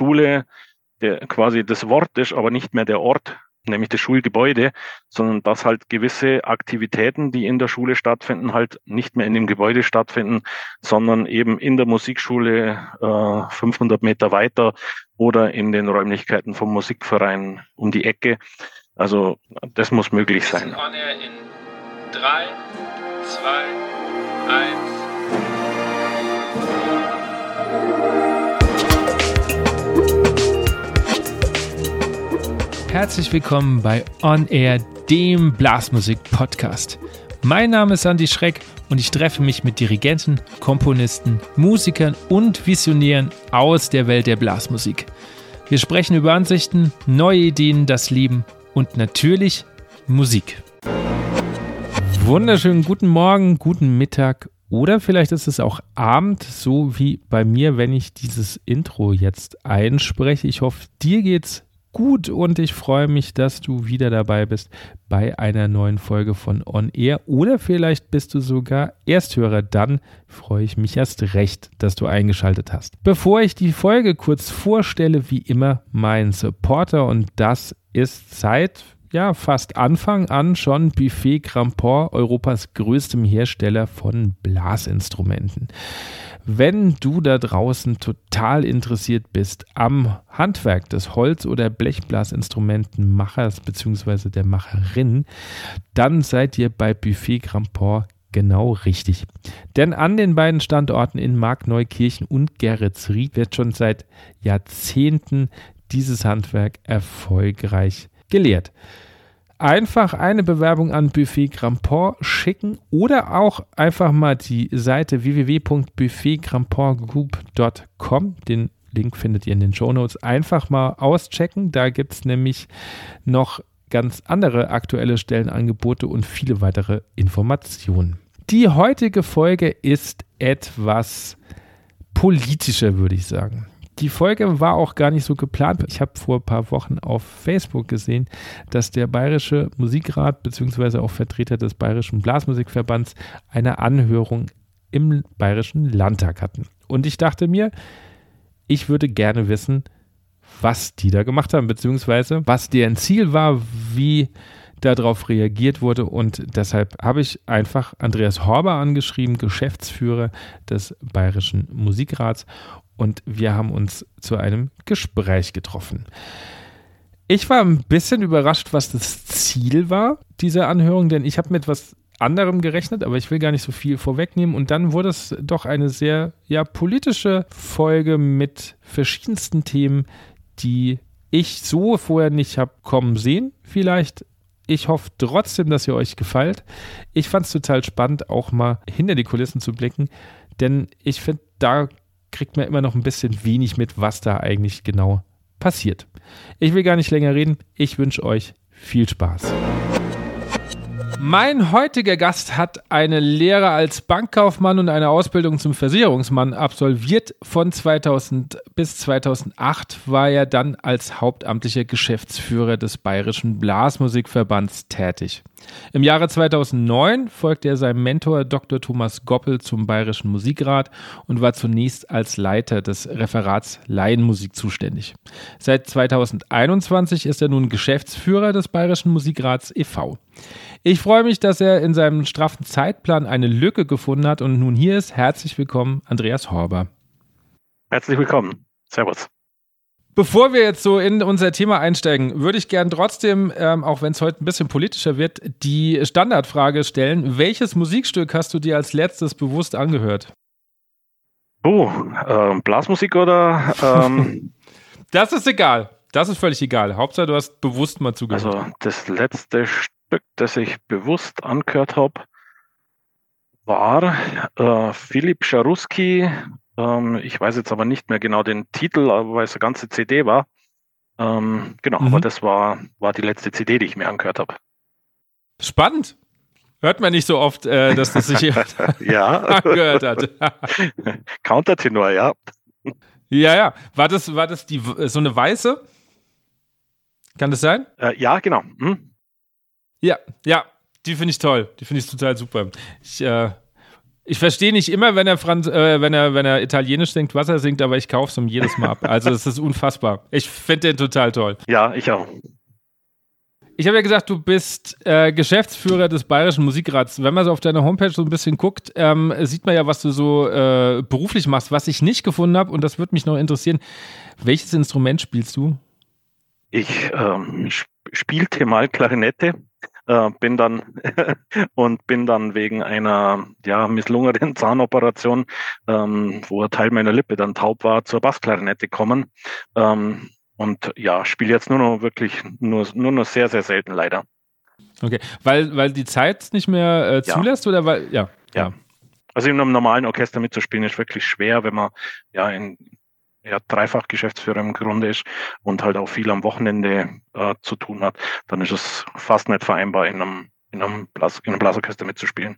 Schule der, quasi das Wort ist, aber nicht mehr der Ort, nämlich das Schulgebäude, sondern dass halt gewisse Aktivitäten, die in der Schule stattfinden, halt nicht mehr in dem Gebäude stattfinden, sondern eben in der Musikschule äh, 500 Meter weiter oder in den Räumlichkeiten vom Musikverein um die Ecke. Also das muss möglich sein. In drei, zwei, eins. Herzlich willkommen bei On Air, dem Blasmusik-Podcast. Mein Name ist Andy Schreck und ich treffe mich mit Dirigenten, Komponisten, Musikern und Visionären aus der Welt der Blasmusik. Wir sprechen über Ansichten, neue Ideen, das Leben und natürlich Musik. Wunderschönen guten Morgen, guten Mittag oder vielleicht ist es auch Abend, so wie bei mir, wenn ich dieses Intro jetzt einspreche. Ich hoffe, dir geht's gut und ich freue mich, dass du wieder dabei bist bei einer neuen Folge von On Air oder vielleicht bist du sogar Ersthörer, dann freue ich mich erst recht, dass du eingeschaltet hast. Bevor ich die Folge kurz vorstelle, wie immer mein Supporter und das ist seit ja, fast Anfang an schon Buffet Grandport, Europas größtem Hersteller von Blasinstrumenten. Wenn du da draußen total interessiert bist am Handwerk des Holz- oder Blechblasinstrumentenmachers bzw. der Macherin, dann seid ihr bei Buffet Grandport genau richtig. Denn an den beiden Standorten in Markneukirchen und Geretsried wird schon seit Jahrzehnten dieses Handwerk erfolgreich gelehrt einfach eine Bewerbung an Buffet Grandport schicken oder auch einfach mal die Seite www.buffetgrandportgroup.com, den Link findet ihr in den Show Notes, einfach mal auschecken. Da gibt es nämlich noch ganz andere aktuelle Stellenangebote und viele weitere Informationen. Die heutige Folge ist etwas politischer, würde ich sagen. Die Folge war auch gar nicht so geplant. Ich habe vor ein paar Wochen auf Facebook gesehen, dass der Bayerische Musikrat bzw. auch Vertreter des Bayerischen Blasmusikverbands eine Anhörung im Bayerischen Landtag hatten. Und ich dachte mir, ich würde gerne wissen, was die da gemacht haben, beziehungsweise was deren Ziel war, wie darauf reagiert wurde. Und deshalb habe ich einfach Andreas Horber angeschrieben, Geschäftsführer des Bayerischen Musikrats und wir haben uns zu einem Gespräch getroffen. Ich war ein bisschen überrascht, was das Ziel war dieser Anhörung, denn ich habe mit etwas anderem gerechnet, aber ich will gar nicht so viel vorwegnehmen. Und dann wurde es doch eine sehr ja, politische Folge mit verschiedensten Themen, die ich so vorher nicht habe kommen sehen. Vielleicht. Ich hoffe trotzdem, dass ihr euch gefällt. Ich fand es total spannend, auch mal hinter die Kulissen zu blicken, denn ich finde, da kriegt man immer noch ein bisschen wenig mit, was da eigentlich genau passiert. Ich will gar nicht länger reden. Ich wünsche euch viel Spaß. Mein heutiger Gast hat eine Lehre als Bankkaufmann und eine Ausbildung zum Versicherungsmann absolviert. Von 2000 bis 2008 war er dann als hauptamtlicher Geschäftsführer des Bayerischen Blasmusikverbands tätig. Im Jahre 2009 folgte er seinem Mentor Dr. Thomas Goppel zum Bayerischen Musikrat und war zunächst als Leiter des Referats Laienmusik zuständig. Seit 2021 ist er nun Geschäftsführer des Bayerischen Musikrats e.V. Ich freue mich, dass er in seinem straffen Zeitplan eine Lücke gefunden hat und nun hier ist. Herzlich willkommen, Andreas Horber. Herzlich willkommen. Servus. Bevor wir jetzt so in unser Thema einsteigen, würde ich gern trotzdem, ähm, auch wenn es heute ein bisschen politischer wird, die Standardfrage stellen. Welches Musikstück hast du dir als letztes bewusst angehört? Oh, äh, Blasmusik oder? Ähm das ist egal. Das ist völlig egal. Hauptsache, du hast bewusst mal zugehört. Also das letzte Stück, das ich bewusst angehört habe, war äh, Philipp Scharuski. Ähm, ich weiß jetzt aber nicht mehr genau den Titel, weil es eine ganze CD war. Ähm, genau, mhm. aber das war, war die letzte CD, die ich mir angehört habe. Spannend. Hört man nicht so oft, äh, dass das sich ja. angehört hat. Countertenor, ja. Ja, ja. War das, war das die, so eine weiße? Kann das sein? Äh, ja, genau. Hm? Ja, ja, die finde ich toll. Die finde ich total super. Ich, äh, Ich verstehe nicht immer, wenn er, Franz äh, wenn, er, wenn er Italienisch singt, was er singt, aber ich kaufe es um jedes Mal ab. Also es ist unfassbar. Ich finde den total toll. Ja, ich auch. Ich habe ja gesagt, du bist äh, Geschäftsführer des Bayerischen Musikrats. Wenn man so auf deiner Homepage so ein bisschen guckt, ähm, sieht man ja, was du so äh, beruflich machst. Was ich nicht gefunden habe, und das würde mich noch interessieren, welches Instrument spielst du? Ich ähm, spielte mal Klarinette, äh, bin dann und bin dann wegen einer ja misslungenen Zahnoperation, ähm, wo ein Teil meiner Lippe dann taub war, zur Bassklarinette gekommen. Ähm, und ja, spiele jetzt nur noch wirklich nur, nur noch sehr, sehr selten leider. Okay, weil, weil die Zeit nicht mehr äh, zulässt ja. oder weil, ja. Ja. Also in einem normalen Orchester mitzuspielen ist wirklich schwer, wenn man ja in ja, dreifach Geschäftsführer im Grunde ist und halt auch viel am Wochenende äh, zu tun hat, dann ist es fast nicht vereinbar, in einem, in einem, Blas, in einem Blasorchester mitzuspielen.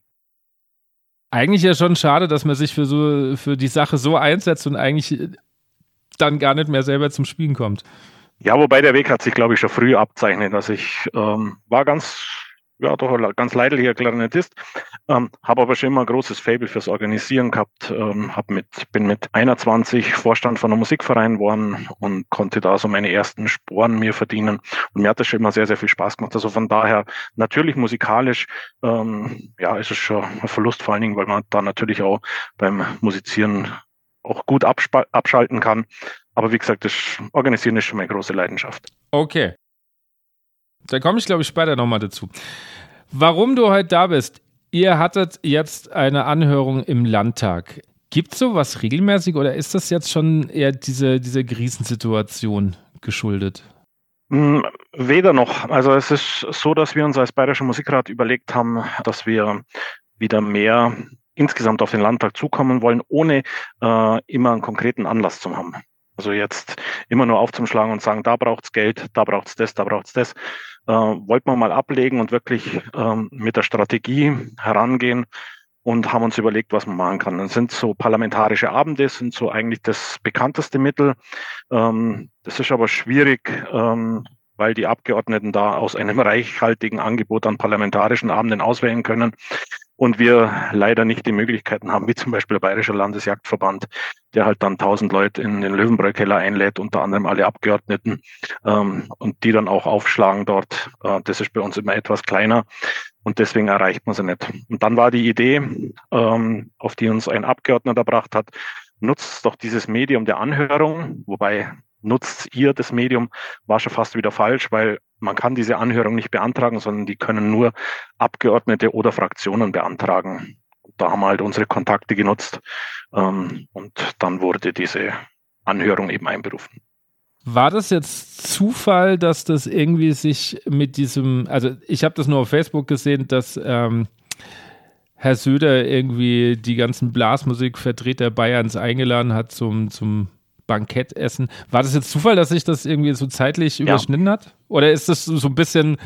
Eigentlich ja schon schade, dass man sich für so für die Sache so einsetzt und eigentlich dann gar nicht mehr selber zum Spielen kommt. Ja, wobei der Weg hat sich, glaube ich, schon früh abzeichnet. Also ich ähm, war ganz, ja, doch ganz leidlicher Klarinettist, ähm, habe aber schon immer ein großes Fable fürs Organisieren gehabt. Ähm, hab mit, bin mit 21 Vorstand von einem Musikverein geworden und konnte da so meine ersten Sporen mir verdienen. Und mir hat das schon immer sehr, sehr viel Spaß gemacht. Also von daher natürlich musikalisch, ähm, ja, ist es schon ein Verlust vor allen Dingen, weil man da natürlich auch beim Musizieren auch gut abschalten kann. Aber wie gesagt, das Organisieren ist schon meine große Leidenschaft. Okay. Da komme ich, glaube ich, später nochmal dazu. Warum du heute da bist, ihr hattet jetzt eine Anhörung im Landtag. Gibt es sowas regelmäßig oder ist das jetzt schon eher diese, diese Krisensituation geschuldet? Hm, weder noch. Also es ist so, dass wir uns als Bayerischer Musikrat überlegt haben, dass wir wieder mehr insgesamt auf den Landtag zukommen wollen, ohne äh, immer einen konkreten Anlass zu haben. Also jetzt immer nur aufzuschlagen und sagen, da braucht's Geld, da braucht's das, da braucht's das. Äh, wollten wir mal ablegen und wirklich ähm, mit der Strategie herangehen und haben uns überlegt, was man machen kann. Das sind so parlamentarische Abende, sind so eigentlich das bekannteste Mittel. Ähm, das ist aber schwierig, ähm, weil die Abgeordneten da aus einem reichhaltigen Angebot an parlamentarischen Abenden auswählen können und wir leider nicht die Möglichkeiten haben, wie zum Beispiel der Bayerische Landesjagdverband, der halt dann tausend Leute in den Löwenbräu-Keller einlädt, unter anderem alle Abgeordneten ähm, und die dann auch aufschlagen dort. Äh, das ist bei uns immer etwas kleiner und deswegen erreicht man sie nicht. Und dann war die Idee, ähm, auf die uns ein Abgeordneter erbracht hat, nutzt doch dieses Medium der Anhörung, wobei nutzt ihr das Medium, war schon fast wieder falsch, weil man kann diese Anhörung nicht beantragen, sondern die können nur Abgeordnete oder Fraktionen beantragen. Da haben wir halt unsere Kontakte genutzt ähm, und dann wurde diese Anhörung eben einberufen. War das jetzt Zufall, dass das irgendwie sich mit diesem, also ich habe das nur auf Facebook gesehen, dass ähm, Herr Söder irgendwie die ganzen Blasmusikvertreter Bayerns eingeladen hat zum, zum Bankettessen. War das jetzt Zufall, dass sich das irgendwie so zeitlich ja. überschnitten hat? Oder ist das so ein bisschen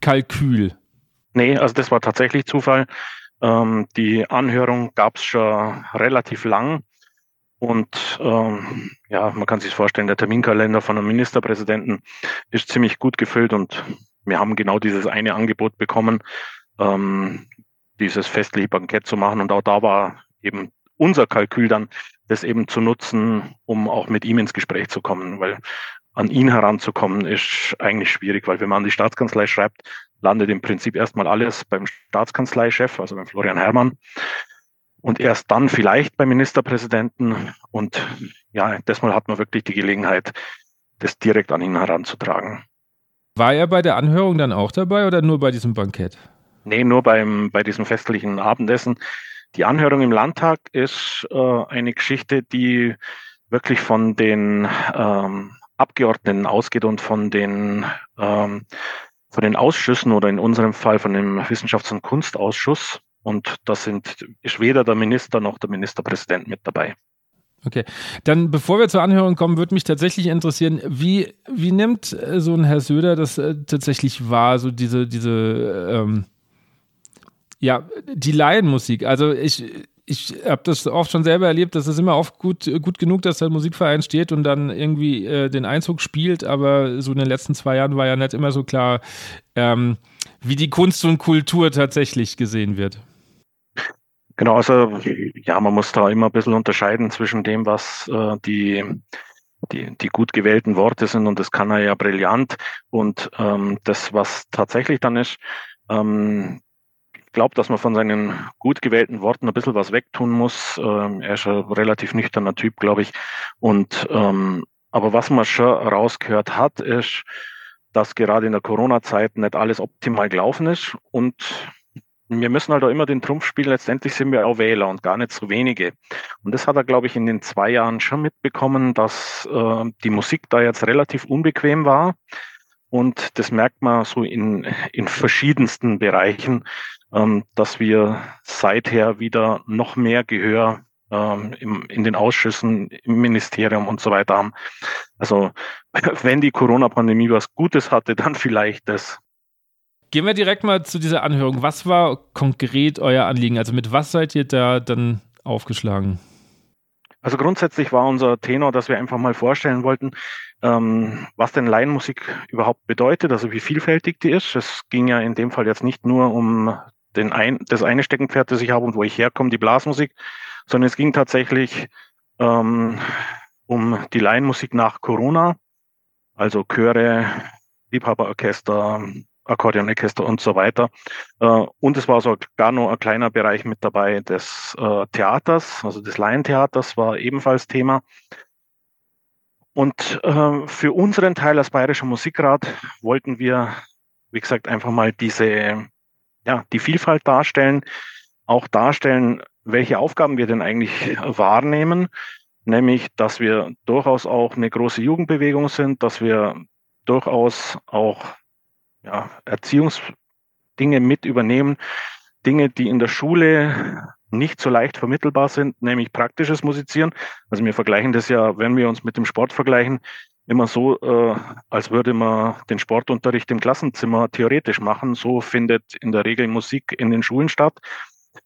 Kalkül? Nee, also das war tatsächlich Zufall. Ähm, die Anhörung gab es schon relativ lang. Und ähm, ja, man kann sich vorstellen, der Terminkalender von einem Ministerpräsidenten ist ziemlich gut gefüllt und wir haben genau dieses eine Angebot bekommen, ähm, dieses festliche Bankett zu machen. Und auch da war eben unser Kalkül dann, das eben zu nutzen, um auch mit ihm ins Gespräch zu kommen, weil an ihn heranzukommen ist eigentlich schwierig, weil wenn man an die Staatskanzlei schreibt, landet im Prinzip erstmal alles beim Staatskanzleichef, also beim Florian Herrmann. Und erst dann vielleicht beim Ministerpräsidenten. Und ja, desmal hat man wirklich die Gelegenheit, das direkt an ihn heranzutragen. War er bei der Anhörung dann auch dabei oder nur bei diesem Bankett? Nee, nur beim, bei diesem festlichen Abendessen. Die Anhörung im Landtag ist äh, eine Geschichte, die wirklich von den ähm, Abgeordneten ausgeht und von den, ähm, von den Ausschüssen oder in unserem Fall von dem Wissenschafts- und Kunstausschuss. Und da sind, ist weder der Minister noch der Ministerpräsident mit dabei. Okay, dann bevor wir zur Anhörung kommen, würde mich tatsächlich interessieren, wie, wie nimmt äh, so ein Herr Söder das äh, tatsächlich wahr, so diese, diese ähm, ja, die Laienmusik. Also ich, ich habe das oft schon selber erlebt, dass es immer oft gut, gut genug, dass der Musikverein steht und dann irgendwie äh, den Einzug spielt, aber so in den letzten zwei Jahren war ja nicht immer so klar, ähm, wie die Kunst und Kultur tatsächlich gesehen wird. Genau, also ja, man muss da immer ein bisschen unterscheiden zwischen dem, was äh, die, die, die gut gewählten Worte sind und das kann er ja brillant und ähm, das, was tatsächlich dann ist, ähm, glaube, dass man von seinen gut gewählten Worten ein bisschen was wegtun muss. Ähm, er ist ein relativ nüchterner Typ, glaube ich. Und ähm, aber was man schon rausgehört hat, ist, dass gerade in der Corona-Zeit nicht alles optimal gelaufen ist und wir müssen halt auch immer den Trumpf spielen. Letztendlich sind wir auch Wähler und gar nicht so wenige. Und das hat er, glaube ich, in den zwei Jahren schon mitbekommen, dass äh, die Musik da jetzt relativ unbequem war. Und das merkt man so in, in verschiedensten Bereichen, ähm, dass wir seither wieder noch mehr Gehör ähm, im, in den Ausschüssen, im Ministerium und so weiter haben. Also wenn die Corona-Pandemie was Gutes hatte, dann vielleicht das. Gehen wir direkt mal zu dieser Anhörung. Was war konkret euer Anliegen? Also mit was seid ihr da dann aufgeschlagen? Also grundsätzlich war unser Tenor, dass wir einfach mal vorstellen wollten, ähm, was denn Laienmusik überhaupt bedeutet, also wie vielfältig die ist. Es ging ja in dem Fall jetzt nicht nur um den ein, das eine Steckenpferd, das ich habe und wo ich herkomme, die Blasmusik, sondern es ging tatsächlich ähm, um die Laienmusik nach Corona, also Chöre, Liebhaberorchester, Akkordeonorchester und so weiter. Äh, und es war so gar noch ein kleiner Bereich mit dabei des äh, Theaters, also des Laientheaters war ebenfalls Thema. Und äh, für unseren Teil als Bayerischer Musikrat wollten wir, wie gesagt, einfach mal diese, ja, die Vielfalt darstellen, auch darstellen, welche Aufgaben wir denn eigentlich wahrnehmen, nämlich, dass wir durchaus auch eine große Jugendbewegung sind, dass wir durchaus auch ja, Erziehungsdinge mit übernehmen, Dinge, die in der Schule nicht so leicht vermittelbar sind, nämlich praktisches Musizieren. Also wir vergleichen das ja, wenn wir uns mit dem Sport vergleichen, immer so, äh, als würde man den Sportunterricht im Klassenzimmer theoretisch machen. So findet in der Regel Musik in den Schulen statt.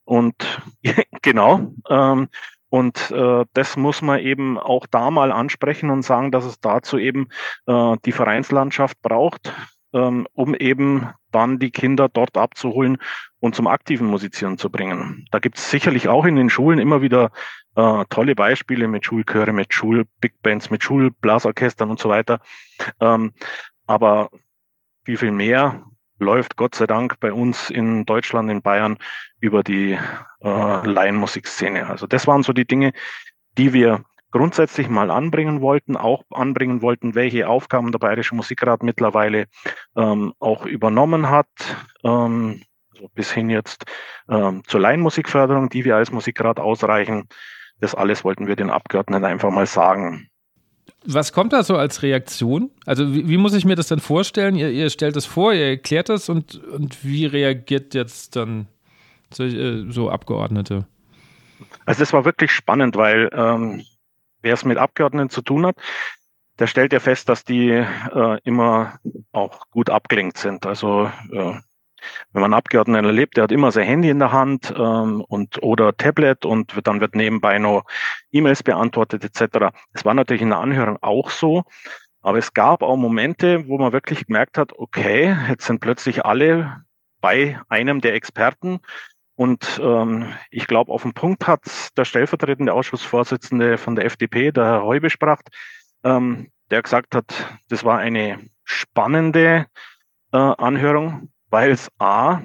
Und genau, ähm, und äh, das muss man eben auch da mal ansprechen und sagen, dass es dazu eben äh, die Vereinslandschaft braucht, ähm, um eben dann die Kinder dort abzuholen und zum aktiven Musizieren zu bringen. Da gibt es sicherlich auch in den Schulen immer wieder äh, tolle Beispiele mit Schulchöre, mit Schulbigbands, mit Schulblasorchestern und so weiter. Ähm, aber viel, viel mehr läuft Gott sei Dank bei uns in Deutschland, in Bayern über die äh, Laienmusikszene. Also das waren so die Dinge, die wir grundsätzlich mal anbringen wollten, auch anbringen wollten, welche Aufgaben der Bayerische Musikrat mittlerweile ähm, auch übernommen hat, ähm, also bis hin jetzt ähm, zur Laienmusikförderung, die wir als Musikrat ausreichen. Das alles wollten wir den Abgeordneten einfach mal sagen. Was kommt da so als Reaktion? Also wie, wie muss ich mir das dann vorstellen? Ihr, ihr, stellt das vor, ihr erklärt das und, und wie reagiert jetzt dann so, äh, so Abgeordnete? Also das war wirklich spannend, weil ähm, wer es mit Abgeordneten zu tun hat, der stellt ja fest, dass die äh, immer auch gut abgelenkt sind. Also äh, wenn man einen Abgeordneten erlebt, der hat immer sein Handy in der Hand ähm, und oder Tablet und dann wird nebenbei noch E-Mails beantwortet etc. Das war natürlich in der Anhörung auch so. Aber es gab auch Momente, wo man wirklich gemerkt hat, okay, jetzt sind plötzlich alle bei einem der Experten. Und ähm, ich glaube, auf den Punkt hat der stellvertretende Ausschussvorsitzende von der FDP, der Herr Heubespracht, ähm, der gesagt hat, das war eine spannende äh, Anhörung, weil es A,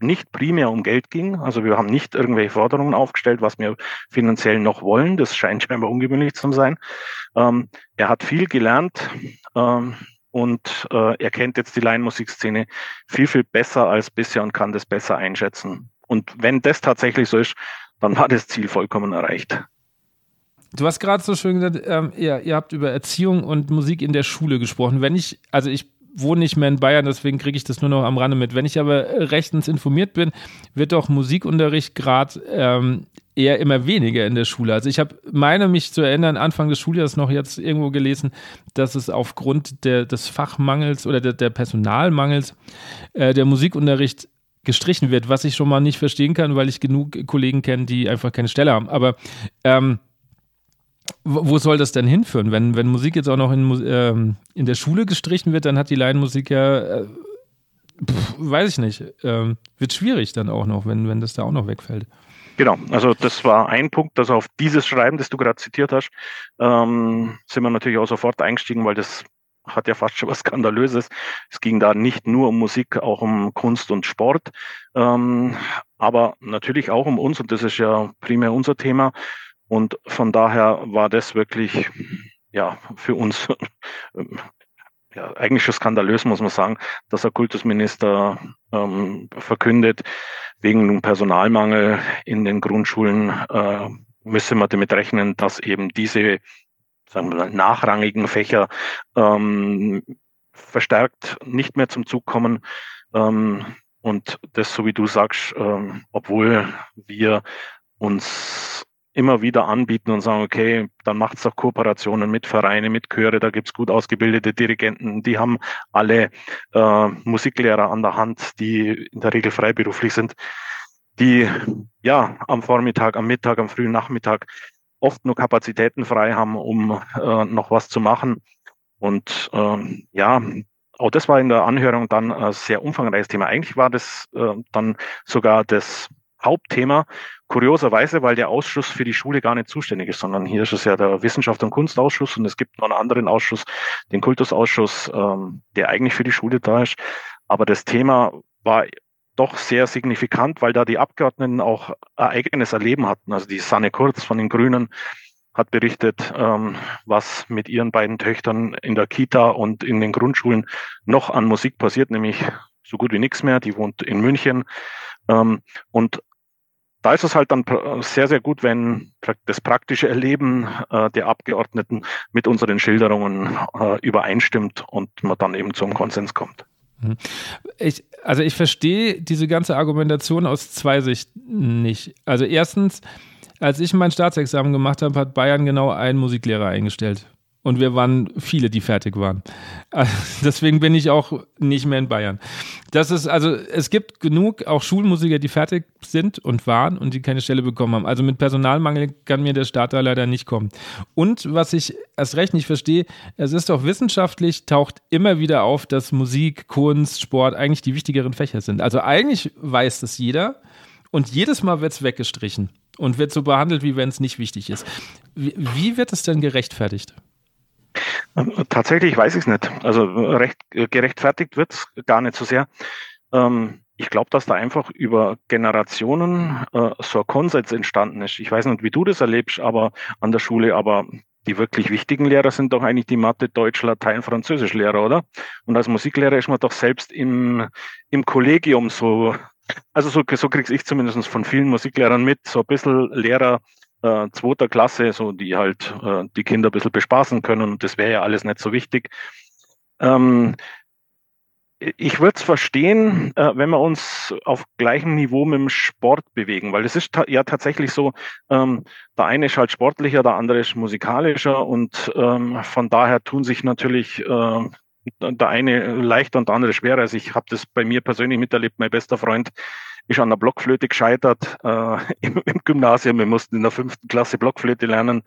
nicht primär um Geld ging. Also wir haben nicht irgendwelche Forderungen aufgestellt, was wir finanziell noch wollen. Das scheint scheinbar ungewöhnlich zu sein. Ähm, er hat viel gelernt ähm, und äh, er kennt jetzt die Laienmusikszene viel, viel besser als bisher und kann das besser einschätzen. Und wenn das tatsächlich so ist, dann war das Ziel vollkommen erreicht. Du hast gerade so schön gesagt, ähm, ihr, ihr habt über Erziehung und Musik in der Schule gesprochen. Wenn ich, also ich wohne nicht mehr in Bayern, deswegen kriege ich das nur noch am Rande mit. Wenn ich aber rechtens informiert bin, wird doch Musikunterricht gerade ähm, eher immer weniger in der Schule. Also ich habe meine mich zu erinnern, Anfang des Schuljahres noch jetzt irgendwo gelesen, dass es aufgrund der, des Fachmangels oder der, der Personalmangels äh, der Musikunterricht gestrichen wird, was ich schon mal nicht verstehen kann, weil ich genug Kollegen kenne, die einfach keine Stelle haben. Aber ähm, wo soll das denn hinführen? Wenn, wenn Musik jetzt auch noch in, ähm, in der Schule gestrichen wird, dann hat die Laienmusik ja, äh, pf, weiß ich nicht, ähm, wird schwierig dann auch noch, wenn, wenn das da auch noch wegfällt. Genau, also das war ein Punkt, also auf dieses Schreiben, das du gerade zitiert hast, ähm, sind wir natürlich auch sofort eingestiegen, weil das hat ja fast schon was Skandalöses. Es ging da nicht nur um Musik, auch um Kunst und Sport, ähm, aber natürlich auch um uns und das ist ja primär unser Thema. Und von daher war das wirklich ja für uns ja, eigentlich schon skandalös, muss man sagen, dass der Kultusminister ähm, verkündet, wegen Personalmangel in den Grundschulen äh, müsse man damit rechnen, dass eben diese sagen wir mal, nachrangigen Fächer ähm, verstärkt nicht mehr zum Zug kommen. Ähm, und das, so wie du sagst, ähm, obwohl wir uns immer wieder anbieten und sagen, okay, dann macht es doch Kooperationen mit Vereinen, mit Chöre, da gibt's gut ausgebildete Dirigenten, die haben alle äh, Musiklehrer an der Hand, die in der Regel freiberuflich sind, die ja am Vormittag, am Mittag, am frühen Nachmittag oft nur Kapazitäten frei haben, um äh, noch was zu machen. Und ähm, ja, auch das war in der Anhörung dann ein sehr umfangreiches Thema. Eigentlich war das äh, dann sogar das Hauptthema. Kurioserweise, weil der Ausschuss für die Schule gar nicht zuständig ist, sondern hier ist es ja der Wissenschaft- und Kunstausschuss und es gibt noch einen anderen Ausschuss, den Kultusausschuss, ähm, der eigentlich für die Schule da ist. Aber das Thema war doch sehr signifikant, weil da die Abgeordneten auch eigenes Erleben hatten. Also die Sanne Kurz von den Grünen hat berichtet, ähm, was mit ihren beiden Töchtern in der Kita und in den Grundschulen noch an Musik passiert, nämlich so gut wie nichts mehr. Die wohnt in München. Ähm, und da ist es halt dann sehr, sehr gut, wenn das praktische Erleben äh, der Abgeordneten mit unseren Schilderungen äh, übereinstimmt und man dann eben zum Konsens kommt. Mhm. Ich, also ich verstehe diese ganze Argumentation aus zwei Sichten nicht. Also erstens, als ich mein Staatsexamen gemacht habe, hat Bayern genau einen Musiklehrer eingestellt und wir waren viele, die fertig waren. Deswegen bin ich auch nicht mehr in Bayern. Das ist, also es gibt genug auch Schulmusiker, die fertig sind und waren und die keine Stelle bekommen haben. Also mit Personalmangel kann mir der Staat da leider nicht kommen. Und was ich erst recht nicht verstehe, es ist doch wissenschaftlich, taucht immer wieder auf, dass Musik, Kunst, Sport eigentlich die wichtigeren Fächer sind. Also eigentlich weiß das jeder und jedes Mal wird es weggestrichen und wird so behandelt, wie wenn es nicht wichtig ist. Wie, wie wird es denn gerechtfertigt? Tatsächlich weiß ich es nicht. Also recht gerechtfertigt wird es gar nicht so sehr. Ähm, ich glaube, dass da einfach über Generationen äh, so ein Konsens entstanden ist. Ich weiß nicht, wie du das erlebst, aber an der Schule, aber die wirklich wichtigen Lehrer sind doch eigentlich die Mathe, Deutsch, Latein, Französisch-Lehrer, oder? Und als Musiklehrer ist man doch selbst im, im Kollegium so, also so, so krieg's ich zumindest von vielen Musiklehrern mit, so ein bisschen Lehrer äh, zweiter Klasse, so die halt äh, die Kinder ein bisschen bespaßen können und das wäre ja alles nicht so wichtig. Ähm, ich würde es verstehen, äh, wenn wir uns auf gleichem Niveau mit dem Sport bewegen, weil es ist ta ja tatsächlich so, ähm, der eine ist halt sportlicher, der andere ist musikalischer und ähm, von daher tun sich natürlich äh, der eine leichter und der andere schwerer. Also ich habe das bei mir persönlich miterlebt. Mein bester Freund ist an der Blockflöte gescheitert äh, im, im, Gymnasium. Wir mussten in der fünften Klasse Blockflöte lernen.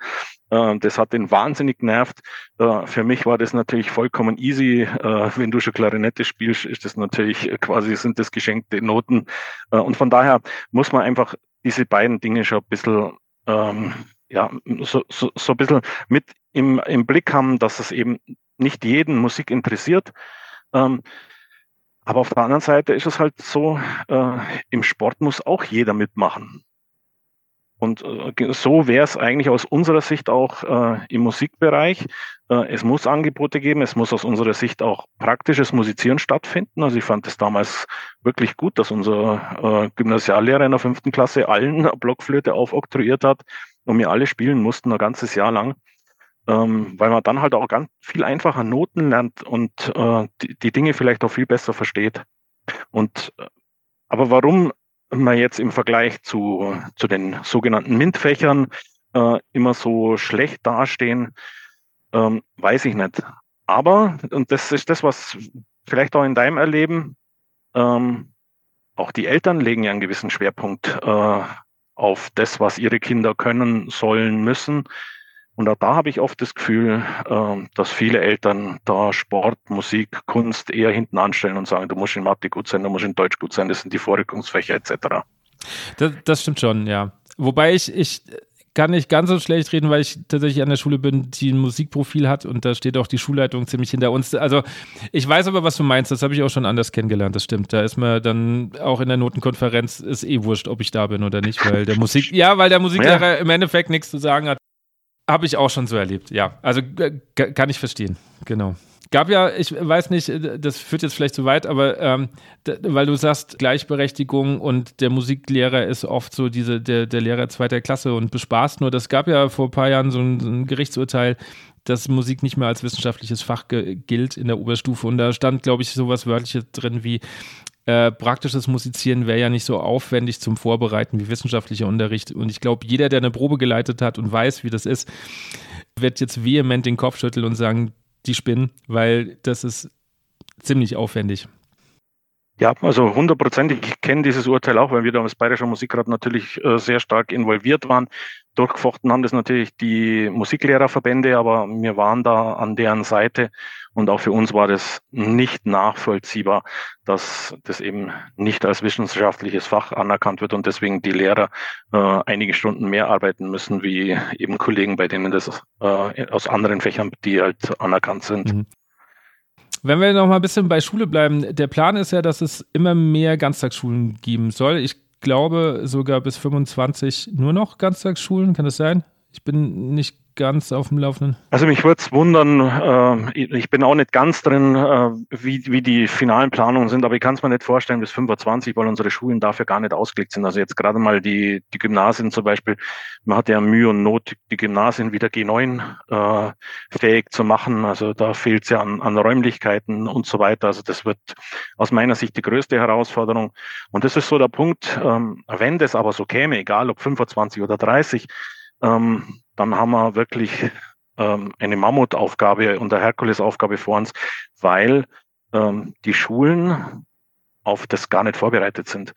Äh, das hat ihn wahnsinnig genervt. Äh, für mich war das natürlich vollkommen easy. Äh, wenn du schon Klarinette spielst, ist das natürlich quasi sind das geschenkte Noten. Äh, und von daher muss man einfach diese beiden Dinge schon ein bisschen ähm, ja, so, so, so ein bisschen mit im, im Blick haben, dass es eben nicht jeden Musik interessiert. Ähm, aber auf der anderen Seite ist es halt so, äh, im Sport muss auch jeder mitmachen. Und äh, so wäre es eigentlich aus unserer Sicht auch äh, im Musikbereich. Äh, es muss Angebote geben, es muss aus unserer Sicht auch praktisches Musizieren stattfinden. Also ich fand es damals wirklich gut, dass unser äh, Gymnasiallehrer in der fünften Klasse allen Blockflöte aufoktroyiert hat und wir alle spielen mussten, ein ganzes Jahr lang ähm, weil man dann halt auch ganz viel einfacher Noten lernt und äh, die, die Dinge vielleicht auch viel besser versteht. Und äh, aber warum man jetzt im Vergleich zu, zu den sogenannten MINT-Fächern äh, immer so schlecht dastehen, ähm, weiß ich nicht. Aber, und das ist das, was vielleicht auch in deinem Erleben, ähm, auch die Eltern legen ja einen gewissen Schwerpunkt äh, auf das, was ihre Kinder können, sollen, müssen. Und auch da habe ich oft das Gefühl, ähm, dass viele Eltern da Sport, Musik, Kunst eher hinten anstellen und sagen, du musst in Mathe gut sein, du musst in Deutsch gut sein, das sind die Vorrückungsfächer etc. Das, das stimmt schon, ja. Wobei ich, ich kann nicht ganz so schlecht reden, weil ich tatsächlich an der Schule bin, die ein Musikprofil hat und da steht auch die Schulleitung ziemlich hinter uns. Also ich weiß aber, was du meinst, das habe ich auch schon anders kennengelernt, das stimmt. Da ist mir dann auch in der Notenkonferenz ist eh wurscht, ob ich da bin oder nicht, weil der Musik, ja, weil der Musiklehrer ja. im Endeffekt nichts zu sagen hat. Habe ich auch schon so erlebt, ja. Also kann ich verstehen, genau gab ja, ich weiß nicht, das führt jetzt vielleicht zu weit, aber ähm, weil du sagst, Gleichberechtigung und der Musiklehrer ist oft so diese, der, der Lehrer zweiter Klasse und bespaßt nur. Das gab ja vor ein paar Jahren so ein, so ein Gerichtsurteil, dass Musik nicht mehr als wissenschaftliches Fach gilt in der Oberstufe. Und da stand, glaube ich, sowas Wörtliches drin wie, äh, praktisches Musizieren wäre ja nicht so aufwendig zum Vorbereiten wie wissenschaftlicher Unterricht. Und ich glaube, jeder, der eine Probe geleitet hat und weiß, wie das ist, wird jetzt vehement den Kopf schütteln und sagen, die spinnen, weil das ist ziemlich aufwendig. Ja, also hundertprozentig. Ich kenne dieses Urteil auch, weil wir da als Bayerischer Musikrat natürlich äh, sehr stark involviert waren. Durchgefochten haben das natürlich die Musiklehrerverbände, aber wir waren da an deren Seite und auch für uns war das nicht nachvollziehbar, dass das eben nicht als wissenschaftliches Fach anerkannt wird und deswegen die Lehrer äh, einige Stunden mehr arbeiten müssen, wie eben Kollegen, bei denen das äh, aus anderen Fächern, die halt anerkannt sind. Mhm. Wenn wir noch mal ein bisschen bei Schule bleiben, der Plan ist ja, dass es immer mehr Ganztagsschulen geben soll. Ich glaube sogar bis 25 nur noch Ganztagsschulen, kann das sein? Ich bin nicht ganz auf dem Laufenden? Also mich würde es wundern, äh, ich bin auch nicht ganz drin, äh, wie, wie die finalen Planungen sind, aber ich kann es mir nicht vorstellen bis 25, weil unsere Schulen dafür gar nicht ausgelegt sind. Also jetzt gerade mal die, die Gymnasien zum Beispiel, man hat ja Mühe und Not, die Gymnasien wieder G9 äh, fähig zu machen. Also da fehlt es ja an, an Räumlichkeiten und so weiter. Also das wird aus meiner Sicht die größte Herausforderung. Und das ist so der Punkt, ähm, wenn das aber so käme, egal ob 25 oder 30, ähm, dann haben wir wirklich ähm, eine Mammutaufgabe und eine Herkulesaufgabe vor uns, weil ähm, die Schulen auf das gar nicht vorbereitet sind.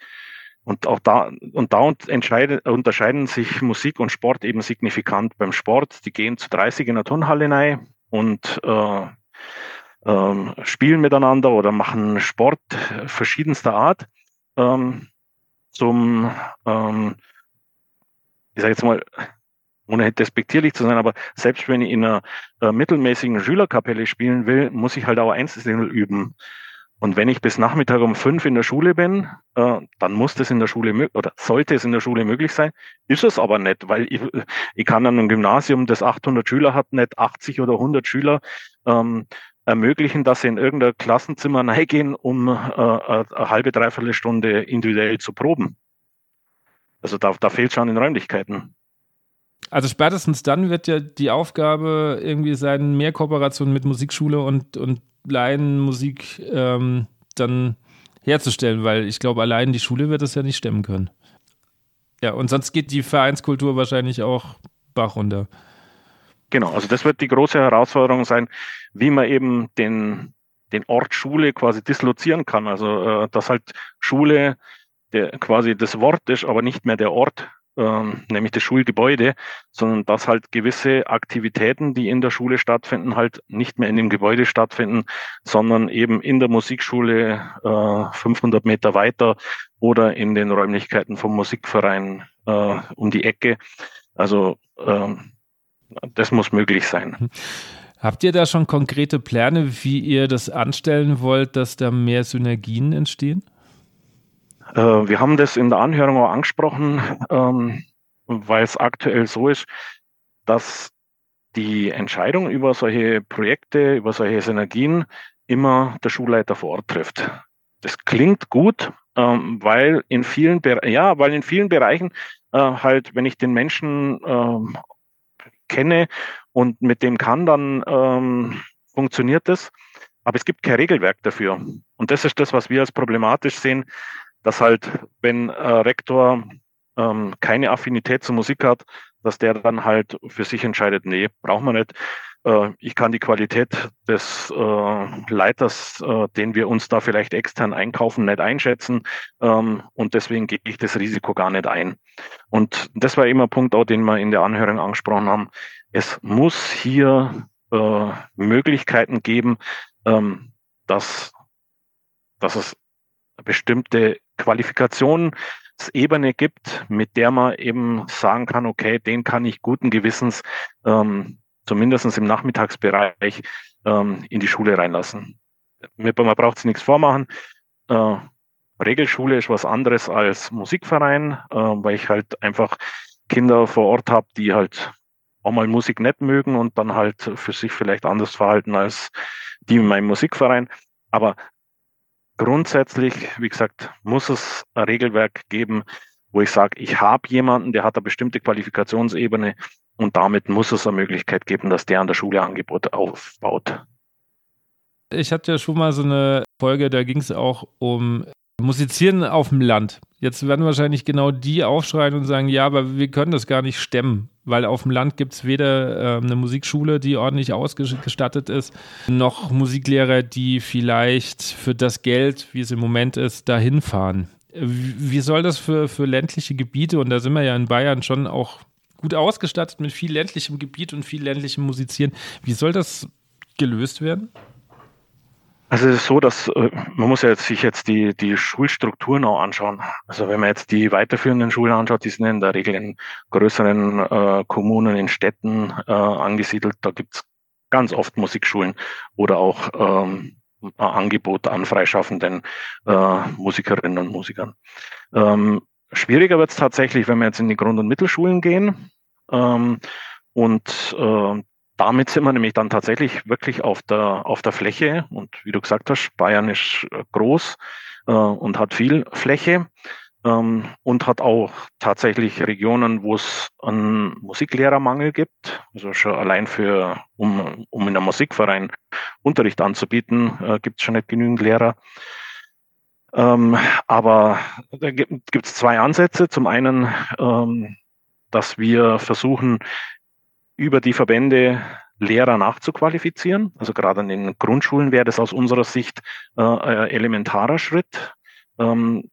Und auch da, und da unterscheiden sich Musik und Sport eben signifikant. Beim Sport, die gehen zu 30 in der Turnhalle rein und äh, äh, spielen miteinander oder machen Sport verschiedenster Art. Ähm, zum, ähm, ich sage jetzt mal, ohne despektierlich zu sein, aber selbst wenn ich in einer äh, mittelmäßigen Schülerkapelle spielen will, muss ich halt auch Einzelsingle üben. Und wenn ich bis Nachmittag um fünf in der Schule bin, äh, dann muss das in der Schule oder sollte es in der Schule möglich sein. Ist es aber nicht, weil ich, ich kann an einem Gymnasium, das 800 Schüler hat, nicht 80 oder 100 Schüler ähm, ermöglichen, dass sie in irgendein Klassenzimmer reingehen, um äh, eine halbe, dreiviertel Stunde individuell zu proben. Also da, da fehlt schon in Räumlichkeiten. Also spätestens dann wird ja die Aufgabe irgendwie sein, mehr Kooperation mit Musikschule und, und Laienmusik ähm, dann herzustellen, weil ich glaube, allein die Schule wird das ja nicht stemmen können. Ja, und sonst geht die Vereinskultur wahrscheinlich auch Bach runter. Genau, also das wird die große Herausforderung sein, wie man eben den, den Ort Schule quasi dislozieren kann. Also, äh, dass halt Schule der, quasi das Wort ist, aber nicht mehr der Ort, ähm, nämlich das Schulgebäude, sondern dass halt gewisse Aktivitäten, die in der Schule stattfinden, halt nicht mehr in dem Gebäude stattfinden, sondern eben in der Musikschule äh, 500 Meter weiter oder in den Räumlichkeiten vom Musikverein äh, um die Ecke. Also äh, das muss möglich sein. Mhm. Habt ihr da schon konkrete Pläne, wie ihr das anstellen wollt, dass da mehr Synergien entstehen? Äh, wir haben das in der Anhörung auch angesprochen, ähm, weil es aktuell so ist, dass die Entscheidung über solche Projekte, über solche Synergien immer der Schulleiter vor Ort trifft. Das klingt gut, ähm, weil in vielen, ja, weil in vielen Bereichen äh, halt, wenn ich den Menschen ähm, kenne und mit dem kann, dann ähm, funktioniert das. Aber es gibt kein Regelwerk dafür. Und das ist das, was wir als problematisch sehen, dass halt, wenn äh, Rektor ähm, keine Affinität zur Musik hat, dass der dann halt für sich entscheidet, nee, braucht man nicht. Äh, ich kann die Qualität des äh, Leiters, äh, den wir uns da vielleicht extern einkaufen, nicht einschätzen. Ähm, und deswegen gehe ich das Risiko gar nicht ein. Und das war immer ein Punkt, auch den wir in der Anhörung angesprochen haben. Es muss hier äh, Möglichkeiten geben, ähm, dass, dass es bestimmte Qualifikationsebene gibt, mit der man eben sagen kann, okay, den kann ich guten Gewissens ähm, zumindest im Nachmittagsbereich ähm, in die Schule reinlassen. Man braucht sich nichts vormachen. Äh, Regelschule ist was anderes als Musikverein, äh, weil ich halt einfach Kinder vor Ort habe, die halt auch mal Musik nicht mögen und dann halt für sich vielleicht anders verhalten als die in meinem Musikverein. Aber grundsätzlich, wie gesagt, muss es ein Regelwerk geben, wo ich sage, ich habe jemanden, der hat eine bestimmte Qualifikationsebene und damit muss es eine Möglichkeit geben, dass der an der Schule Angebote aufbaut. Ich hatte ja schon mal so eine Folge, da ging es auch um Musizieren auf dem Land. Jetzt werden wahrscheinlich genau die aufschreien und sagen, ja, aber wir können das gar nicht stemmen, weil auf dem Land gibt es weder äh, eine Musikschule, die ordentlich ausgestattet ist, noch Musiklehrer, die vielleicht für das Geld, wie es im Moment ist, dahin fahren. Wie soll das für, für ländliche Gebiete, und da sind wir ja in Bayern schon auch gut ausgestattet mit viel ländlichem Gebiet und viel ländlichem Musizieren, wie soll das gelöst werden? Also es ist so, dass äh, man muss ja jetzt sich jetzt die, die Schulstrukturen auch anschauen. Also wenn man jetzt die weiterführenden Schulen anschaut, die sind in der Regel in größeren äh, Kommunen, in Städten äh, angesiedelt. Da gibt's ganz oft Musikschulen oder auch ähm, ein Angebot an freischaffenden äh, Musikerinnen und Musikern. Ähm, schwieriger wird's tatsächlich, wenn wir jetzt in die Grund- und Mittelschulen gehen. Ähm, und äh, damit sind wir nämlich dann tatsächlich wirklich auf der, auf der Fläche. Und wie du gesagt hast, Bayern ist äh, groß äh, und hat viel Fläche ähm, und hat auch tatsächlich Regionen, wo es einen Musiklehrermangel gibt. Also schon allein für, um, um in einem Musikverein Unterricht anzubieten, äh, gibt es schon nicht genügend Lehrer. Ähm, aber da gibt es zwei Ansätze. Zum einen, ähm, dass wir versuchen, über die Verbände Lehrer nachzuqualifizieren. Also gerade an den Grundschulen wäre das aus unserer Sicht äh, ein elementarer Schritt. Ähm,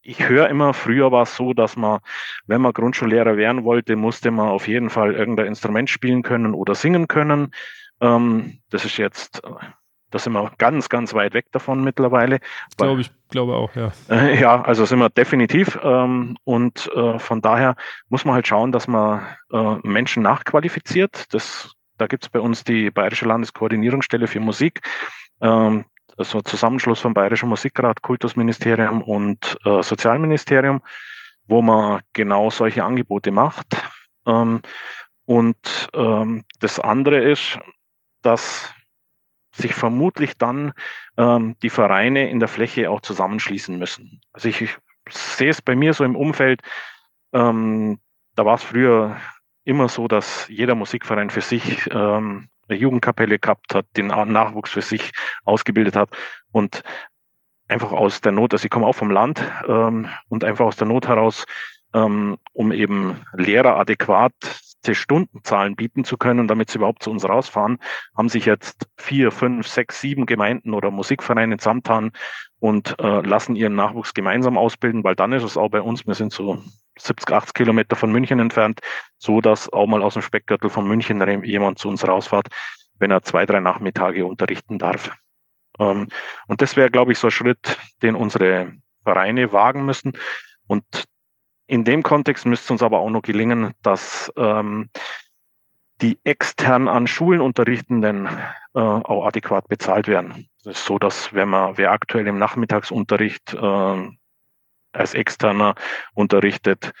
ich höre immer, früher war es so, dass man, wenn man Grundschullehrer werden wollte, musste man auf jeden Fall irgendein Instrument spielen können oder singen können. Ähm, das ist jetzt, da sind wir ganz, ganz weit weg davon mittlerweile. Glaube ich, glaube auch, ja. Äh, ja, also sind wir definitiv. Ähm, und äh, von daher muss man halt schauen, dass man äh, Menschen nachqualifiziert. Das, da gibt es bei uns die Bayerische Landeskoordinierungsstelle für Musik. Ähm, also Zusammenschluss vom Bayerischen Musikrat, Kultusministerium und äh, Sozialministerium, wo man genau solche Angebote macht. Ähm, und ähm, das andere ist, dass sich vermutlich dann ähm, die Vereine in der Fläche auch zusammenschließen müssen. Also ich, ich sehe es bei mir so im Umfeld, ähm, da war es früher immer so, dass jeder Musikverein für sich ähm, eine Jugendkapelle gehabt hat, den Nachwuchs für sich ausgebildet hat und einfach aus der Not, also ich komme auch vom Land ähm, und einfach aus der Not heraus, ähm, um eben Lehrer adäquat Stundenzahlen bieten zu können, damit sie überhaupt zu uns rausfahren, haben sich jetzt vier, fünf, sechs, sieben Gemeinden oder Musikvereine zusammentan und äh, lassen ihren Nachwuchs gemeinsam ausbilden, weil dann ist es auch bei uns, wir sind so 70, 80 Kilometer von München entfernt, so dass auch mal aus dem Speckgürtel von München jemand zu uns rausfährt, wenn er zwei, drei Nachmittage unterrichten darf. Ähm, und das wäre, glaube ich, so ein Schritt, den unsere Vereine wagen müssen. Und in dem Kontext müsste es uns aber auch noch gelingen, dass ähm, die extern an Schulen Unterrichtenden äh, auch adäquat bezahlt werden. Das ist so, dass wenn man, wer aktuell im Nachmittagsunterricht äh, als externer unterrichtet,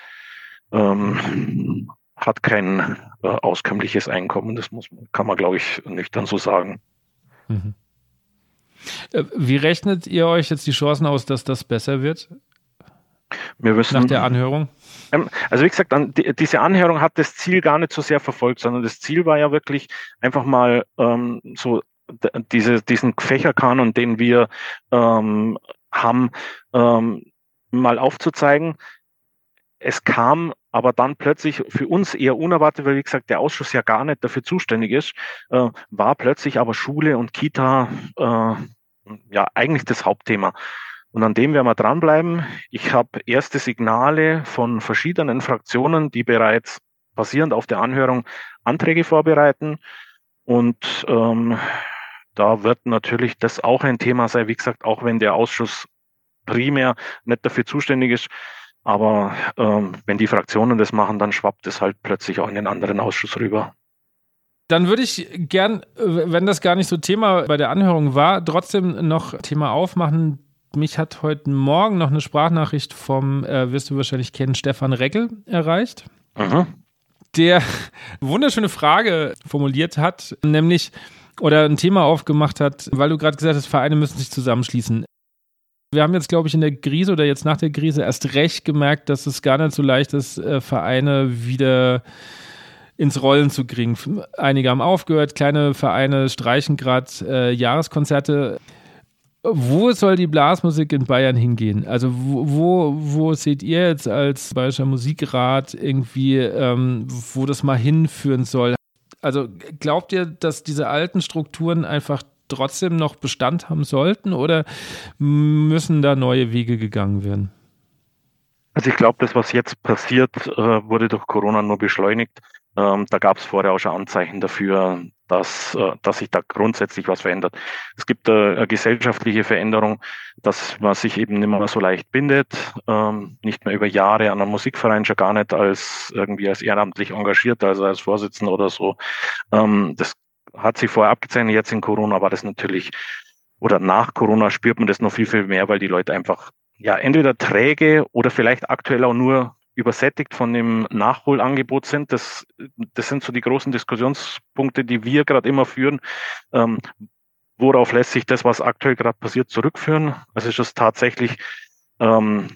ähm, hat kein äh, auskömmliches Einkommen. Das muss, kann man, glaube ich, nüchtern so sagen. Mhm. Äh, wie rechnet ihr euch jetzt die Chancen aus, dass das besser wird? Wir wissen, Nach der Anhörung? Ähm, also wie gesagt, diese Anhörung hat das Ziel gar nicht so sehr verfolgt, sondern das Ziel war ja wirklich einfach mal ähm, so diese, diesen Fächerkanon, den wir ähm, haben, ähm, mal aufzuzeigen. Es kam aber dann plötzlich für uns eher unerwartet, weil wie gesagt der Ausschuss ja gar nicht dafür zuständig ist, äh, war plötzlich aber Schule und Kita äh, ja eigentlich das Hauptthema. Und an dem werden wir dranbleiben. Ich habe erste Signale von verschiedenen Fraktionen, die bereits basierend auf der Anhörung Anträge vorbereiten. Und ähm, da wird natürlich das auch ein Thema sein. Wie gesagt, auch wenn der Ausschuss primär nicht dafür zuständig ist. Aber ähm, wenn die Fraktionen das machen, dann schwappt es halt plötzlich auch in den anderen Ausschuss rüber. Dann würde ich gern, wenn das gar nicht so Thema bei der Anhörung war, trotzdem noch Thema aufmachen. Mich hat heute Morgen noch eine Sprachnachricht vom, äh, wirst du wahrscheinlich kennen, Stefan Reckel erreicht. Mhm. Der wunderschöne Frage formuliert hat, nämlich oder ein Thema aufgemacht hat, weil du gerade gesagt hast, Vereine müssen sich zusammenschließen. Wir haben jetzt, glaube ich, in der Krise oder jetzt nach der Krise erst recht gemerkt, dass es gar nicht so leicht ist, äh, Vereine wieder ins Rollen zu kriegen. Einige haben aufgehört, kleine Vereine streichen gerade äh, Jahreskonzerte. Wo soll die Blasmusik in Bayern hingehen? Also wo, wo, wo seht ihr jetzt als Bayerischer Musikrat irgendwie, ähm, wo das mal hinführen soll? Also glaubt ihr, dass diese alten Strukturen einfach trotzdem noch Bestand haben sollten oder müssen da neue Wege gegangen werden? Also ich glaube, das, was jetzt passiert, äh, wurde durch Corona nur beschleunigt. Ähm, da gab es vorher auch schon Anzeichen dafür, dass, äh, dass sich da grundsätzlich was verändert. Es gibt äh, eine gesellschaftliche Veränderung, dass man sich eben nicht mehr so leicht bindet, ähm, nicht mehr über Jahre an einem Musikverein schon gar nicht als irgendwie als ehrenamtlich engagiert, also als Vorsitzender oder so. Ähm, das hat sich vorher abgezeichnet, jetzt in Corona war das natürlich, oder nach Corona spürt man das noch viel, viel mehr, weil die Leute einfach ja entweder träge oder vielleicht aktuell auch nur übersättigt von dem Nachholangebot sind. Das, das sind so die großen Diskussionspunkte, die wir gerade immer führen. Ähm, worauf lässt sich das, was aktuell gerade passiert, zurückführen? Also ist es tatsächlich ähm,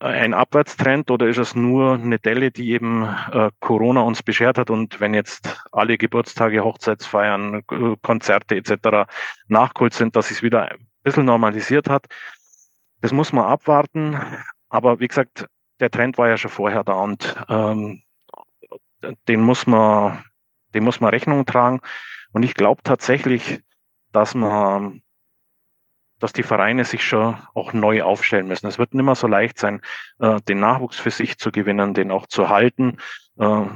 ein Abwärtstrend oder ist es nur eine Delle, die eben äh, Corona uns beschert hat und wenn jetzt alle Geburtstage, Hochzeitsfeiern, Konzerte etc. nachgeholt sind, dass es wieder ein bisschen normalisiert hat? Das muss man abwarten. Aber wie gesagt, der Trend war ja schon vorher da und ähm, den muss man, dem muss man Rechnung tragen. Und ich glaube tatsächlich, dass man dass die Vereine sich schon auch neu aufstellen müssen. Es wird nicht mehr so leicht sein, äh, den Nachwuchs für sich zu gewinnen, den auch zu halten. Äh,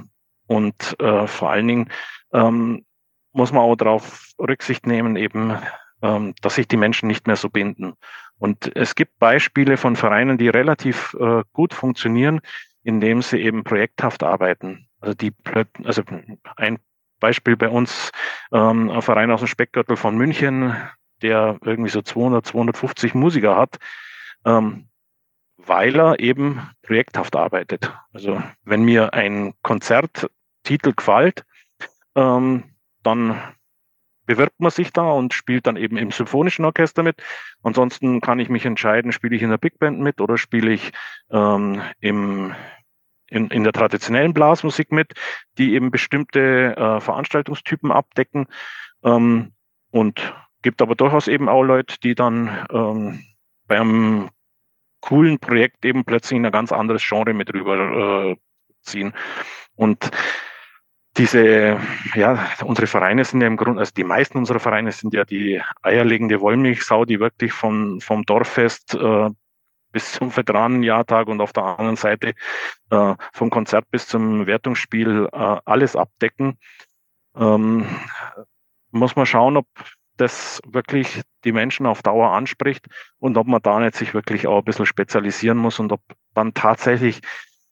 und äh, vor allen Dingen ähm, muss man auch darauf Rücksicht nehmen, eben, ähm, dass sich die Menschen nicht mehr so binden. Und es gibt Beispiele von Vereinen, die relativ äh, gut funktionieren, indem sie eben projekthaft arbeiten. Also die, also ein Beispiel bei uns, ähm, ein Verein aus dem Speckgürtel von München, der irgendwie so 200, 250 Musiker hat, ähm, weil er eben projekthaft arbeitet. Also wenn mir ein Konzerttitel gefällt, ähm, dann bewirbt man sich da und spielt dann eben im symphonischen Orchester mit. Ansonsten kann ich mich entscheiden, spiele ich in der Big Band mit oder spiele ich ähm, im, in, in der traditionellen Blasmusik mit, die eben bestimmte äh, Veranstaltungstypen abdecken. Ähm, und Gibt aber durchaus eben auch Leute, die dann ähm, beim coolen Projekt eben plötzlich in ein ganz anderes Genre mit rüber äh. Und diese, ja, unsere Vereine sind ja im Grunde, also die meisten unserer Vereine sind ja die eierlegende Wollmilchsau, die wirklich von, vom Dorffest äh, bis zum Veteranenjahrtag und auf der anderen Seite äh, vom Konzert bis zum Wertungsspiel äh, alles abdecken. Ähm, muss man schauen, ob das wirklich die Menschen auf Dauer anspricht und ob man da nicht sich wirklich auch ein bisschen spezialisieren muss und ob dann tatsächlich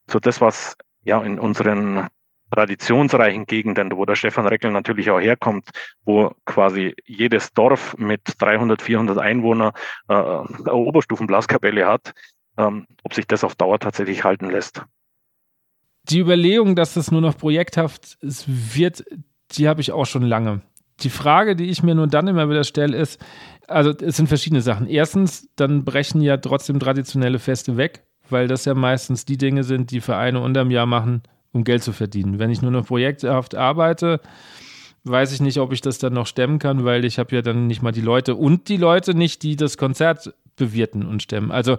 so das, was ja in unseren traditionsreichen Gegenden, wo der Stefan Reckel natürlich auch herkommt, wo quasi jedes Dorf mit 300, 400 Einwohnern äh, eine Oberstufenblaskapelle hat, ähm, ob sich das auf Dauer tatsächlich halten lässt. Die Überlegung, dass es nur noch projekthaft wird, die habe ich auch schon lange die Frage, die ich mir nur dann immer wieder stelle, ist, also es sind verschiedene Sachen. Erstens, dann brechen ja trotzdem traditionelle Feste weg, weil das ja meistens die Dinge sind, die Vereine unterm Jahr machen, um Geld zu verdienen. Wenn ich nur noch projekthaft arbeite, weiß ich nicht, ob ich das dann noch stemmen kann, weil ich habe ja dann nicht mal die Leute und die Leute nicht, die das Konzert bewirten und stemmen. Also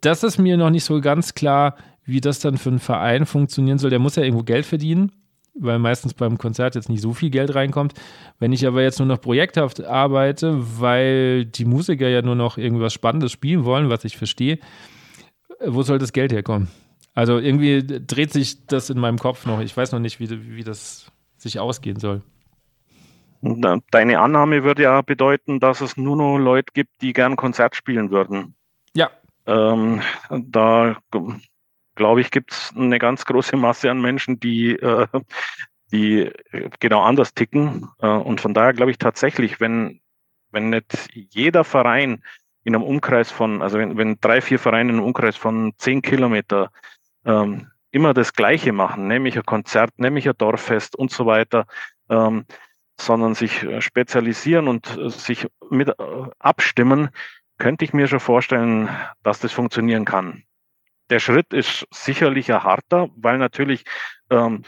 das ist mir noch nicht so ganz klar, wie das dann für einen Verein funktionieren soll. Der muss ja irgendwo Geld verdienen weil meistens beim Konzert jetzt nicht so viel Geld reinkommt. Wenn ich aber jetzt nur noch projekthaft arbeite, weil die Musiker ja nur noch irgendwas Spannendes spielen wollen, was ich verstehe, wo soll das Geld herkommen? Also irgendwie dreht sich das in meinem Kopf noch. Ich weiß noch nicht, wie, wie das sich ausgehen soll. Deine Annahme würde ja bedeuten, dass es nur noch Leute gibt, die gern Konzert spielen würden. Ja, Ähm, da glaube ich, gibt es eine ganz große Masse an Menschen, die, äh, die genau anders ticken. Äh, und von daher glaube ich tatsächlich, wenn, wenn nicht jeder Verein in einem Umkreis von, also wenn, wenn drei, vier Vereine in einem Umkreis von zehn Kilometer ähm, immer das Gleiche machen, nämlich ein Konzert, nämlich ein Dorffest und so weiter, ähm, sondern sich äh, spezialisieren und äh, sich mit äh, abstimmen, könnte ich mir schon vorstellen, dass das funktionieren kann. Der Schritt ist sicherlich ein harter, weil natürlich ähm,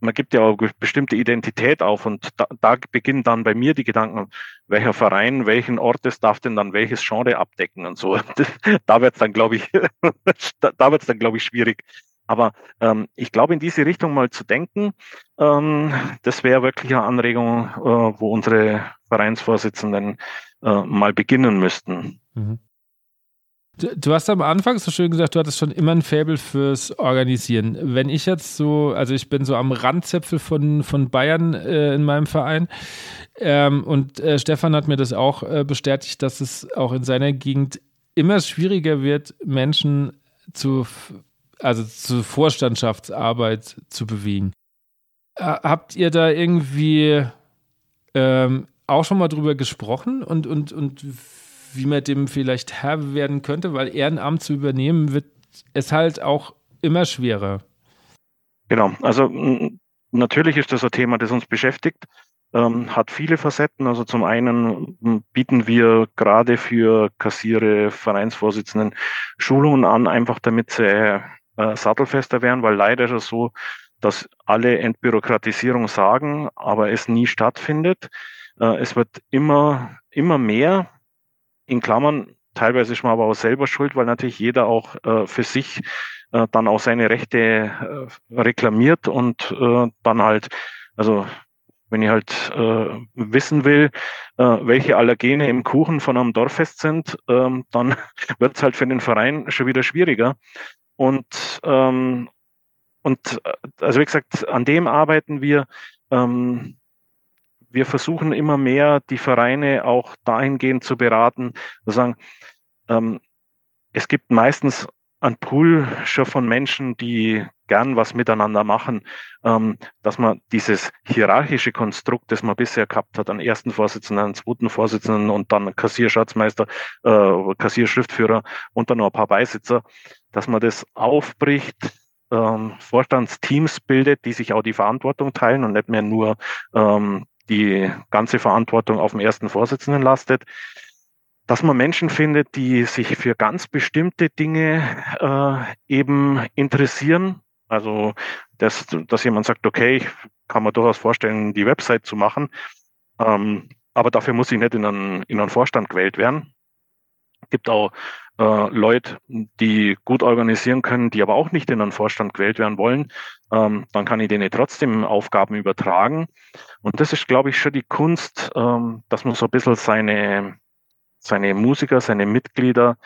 man gibt ja auch bestimmte Identität auf und da, da beginnen dann bei mir die Gedanken, welcher Verein, welchen Ort es darf denn dann welches Genre abdecken und so. da wird es dann, glaube ich, da wird es dann, glaube ich, schwierig. Aber ähm, ich glaube, in diese Richtung mal zu denken, ähm, das wäre wirklich eine Anregung, äh, wo unsere Vereinsvorsitzenden äh, mal beginnen müssten. Mhm. Du, du, hast am Anfang so schön gesagt, du hattest schon immer ein Faible fürs Organisieren. Wenn ich jetzt so, also ich bin so am Randzäpfel von, von Bayern äh, in meinem Verein ähm, und äh, Stefan hat mir das auch äh, bestätigt, dass es auch in seiner Gegend immer schwieriger wird, Menschen zu also zur Vorstandschaftsarbeit zu bewegen. Habt ihr da irgendwie ähm, auch schon mal drüber gesprochen und, und, und wie man dem vielleicht Herr werden könnte? Weil Ehrenamt zu übernehmen wird es halt auch immer schwerer. Genau, also natürlich ist das ein Thema, das uns beschäftigt. Ähm, hat viele Facetten. Also zum einen bieten wir gerade für Kassiere, Vereinsvorsitzenden Schulungen an, einfach damit sie äh, sattelfester werden, weil leider ist es so, dass alle Entbürokratisierung sagen, aber es nie stattfindet. Äh, es wird immer, immer mehr, in Klammern, teilweise ist man aber auch selber schuld, weil natürlich jeder auch äh, für sich äh, dann auch seine Rechte äh, reklamiert und äh, dann halt, also wenn ich halt äh, wissen will, äh, welche Allergene im Kuchen von einem Dorffest sind, ähm, dann wird es halt für den Verein schon wieder schwieriger. Und, ähm, und also wie gesagt, an dem arbeiten wir. Ähm, wir versuchen immer mehr, die Vereine auch dahingehend zu beraten, zu sagen, ähm, es gibt meistens ein Pool schon von Menschen, die gern was miteinander machen, ähm, dass man dieses hierarchische Konstrukt, das man bisher gehabt hat, einen ersten Vorsitzenden, einen zweiten Vorsitzenden und dann Kassierschatzmeister, äh, Kassierschriftführer und dann noch ein paar Beisitzer, dass man das aufbricht, ähm, Vorstandsteams bildet, die sich auch die Verantwortung teilen und nicht mehr nur ähm, die ganze Verantwortung auf dem ersten Vorsitzenden lastet dass man Menschen findet, die sich für ganz bestimmte Dinge äh, eben interessieren also, dass, dass jemand sagt, okay, ich kann mir durchaus vorstellen, die Website zu machen, ähm, aber dafür muss ich nicht in einen, in einen Vorstand gewählt werden. Es gibt auch äh, Leute, die gut organisieren können, die aber auch nicht in einen Vorstand gewählt werden wollen. Ähm, dann kann ich denen trotzdem Aufgaben übertragen. Und das ist, glaube ich, schon die Kunst, ähm, dass man so ein bisschen seine, seine Musiker, seine Mitglieder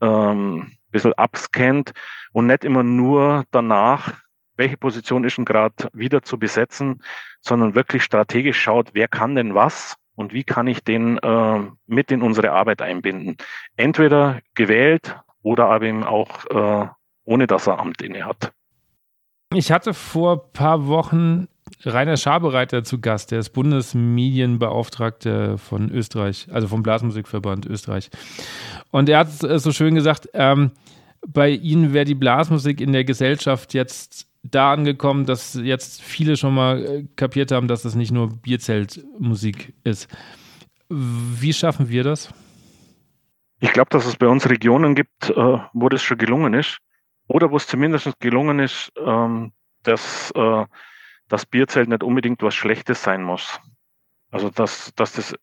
ähm, ein bisschen abscannt und nicht immer nur danach, welche Position ist denn gerade wieder zu besetzen, sondern wirklich strategisch schaut, wer kann denn was und wie kann ich den äh, mit in unsere Arbeit einbinden. Entweder gewählt oder aber eben auch äh, ohne dass er Amt inne hat. Ich hatte vor ein paar Wochen Rainer Schabereiter zu Gast, der ist Bundesmedienbeauftragter von Österreich, also vom Blasmusikverband Österreich. Und er hat so schön gesagt, ähm, bei Ihnen wäre die Blasmusik in der Gesellschaft jetzt da angekommen, dass jetzt viele schon mal äh, kapiert haben, dass das nicht nur Bierzeltmusik ist. Wie schaffen wir das? Ich glaube, dass es bei uns Regionen gibt, äh, wo das schon gelungen ist. Oder wo es zumindest gelungen ist, ähm, dass äh, das Bierzelt nicht unbedingt was Schlechtes sein muss. Also dass, dass, das,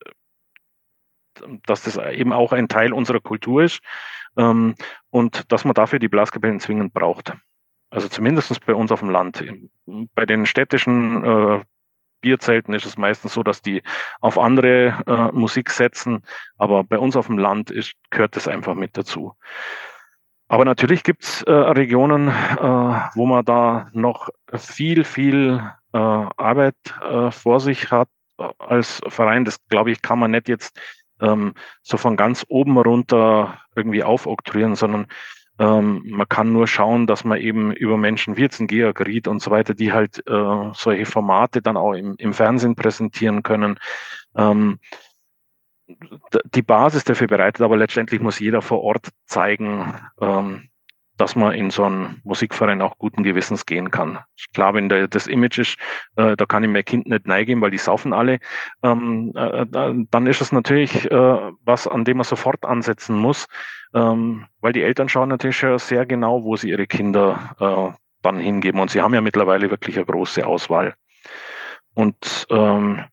dass das eben auch ein Teil unserer Kultur ist ähm, und dass man dafür die Blaskapellen zwingend braucht. Also zumindest bei uns auf dem Land. Bei den städtischen äh, Bierzelten ist es meistens so, dass die auf andere äh, Musik setzen, aber bei uns auf dem Land ist, gehört das einfach mit dazu. Aber natürlich gibt es äh, Regionen, äh, wo man da noch viel, viel äh, Arbeit äh, vor sich hat als Verein. Das glaube ich, kann man nicht jetzt ähm, so von ganz oben runter irgendwie aufoktroyieren, sondern ähm, man kann nur schauen, dass man eben über Menschen wie jetzt ein Georg Ried und so weiter, die halt äh, solche Formate dann auch im, im Fernsehen präsentieren können. Ähm, die Basis dafür bereitet, aber letztendlich muss jeder vor Ort zeigen, ähm, dass man in so einen Musikverein auch guten Gewissens gehen kann. Klar, wenn der, das Image ist, äh, da kann ich mein Kind nicht neigehen, weil die saufen alle, ähm, äh, dann ist es natürlich äh, was, an dem man sofort ansetzen muss, ähm, weil die Eltern schauen natürlich sehr genau, wo sie ihre Kinder äh, dann hingeben. Und sie haben ja mittlerweile wirklich eine große Auswahl. Und ähm,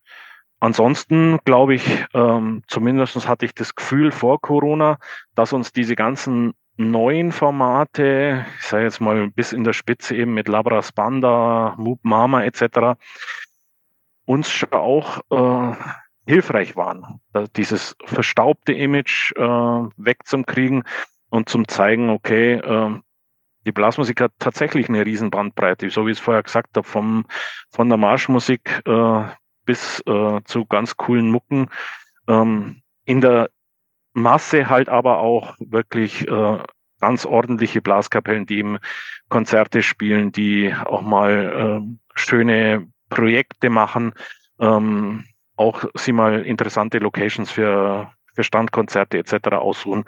Ansonsten glaube ich, ähm, zumindest hatte ich das Gefühl vor Corona, dass uns diese ganzen neuen Formate, ich sage jetzt mal bis in der Spitze eben mit Labras Banda, Moop Mama etc., uns auch äh, hilfreich waren, dieses verstaubte Image äh, wegzukriegen und zum zeigen, okay, äh, die Blasmusik hat tatsächlich eine riesen Bandbreite, so wie ich es vorher gesagt habe, vom, von der Marschmusik äh, bis äh, zu ganz coolen Mucken. Ähm, in der Masse halt aber auch wirklich äh, ganz ordentliche Blaskapellen, die eben Konzerte spielen, die auch mal äh, schöne Projekte machen, ähm, auch sie mal interessante Locations für, für Standkonzerte etc. aussuchen.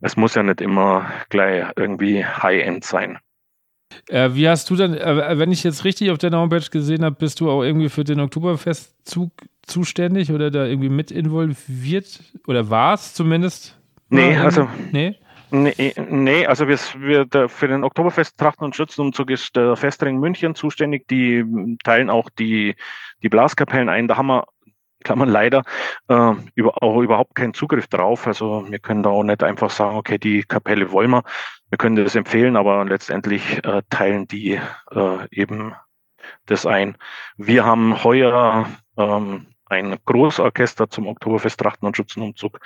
Es muss ja nicht immer gleich irgendwie High-End sein. Äh, wie hast du denn, äh, wenn ich jetzt richtig auf deiner Homepage gesehen habe, bist du auch irgendwie für den Oktoberfestzug zuständig oder da irgendwie mit involviert oder war es zumindest? Nee, also. Nee? Nee, nee, also wir, wir für den Oktoberfest Trachten und Schützenumzug ist der Festring München zuständig. Die teilen auch die, die Blaskapellen ein. Da haben wir man leider äh, über, auch überhaupt keinen Zugriff drauf. Also wir können da auch nicht einfach sagen, okay, die Kapelle wollen wir. Wir können das empfehlen, aber letztendlich äh, teilen die äh, eben das ein. Wir haben heuer ähm, ein Großorchester zum Oktoberfest Trachten und Schützenumzug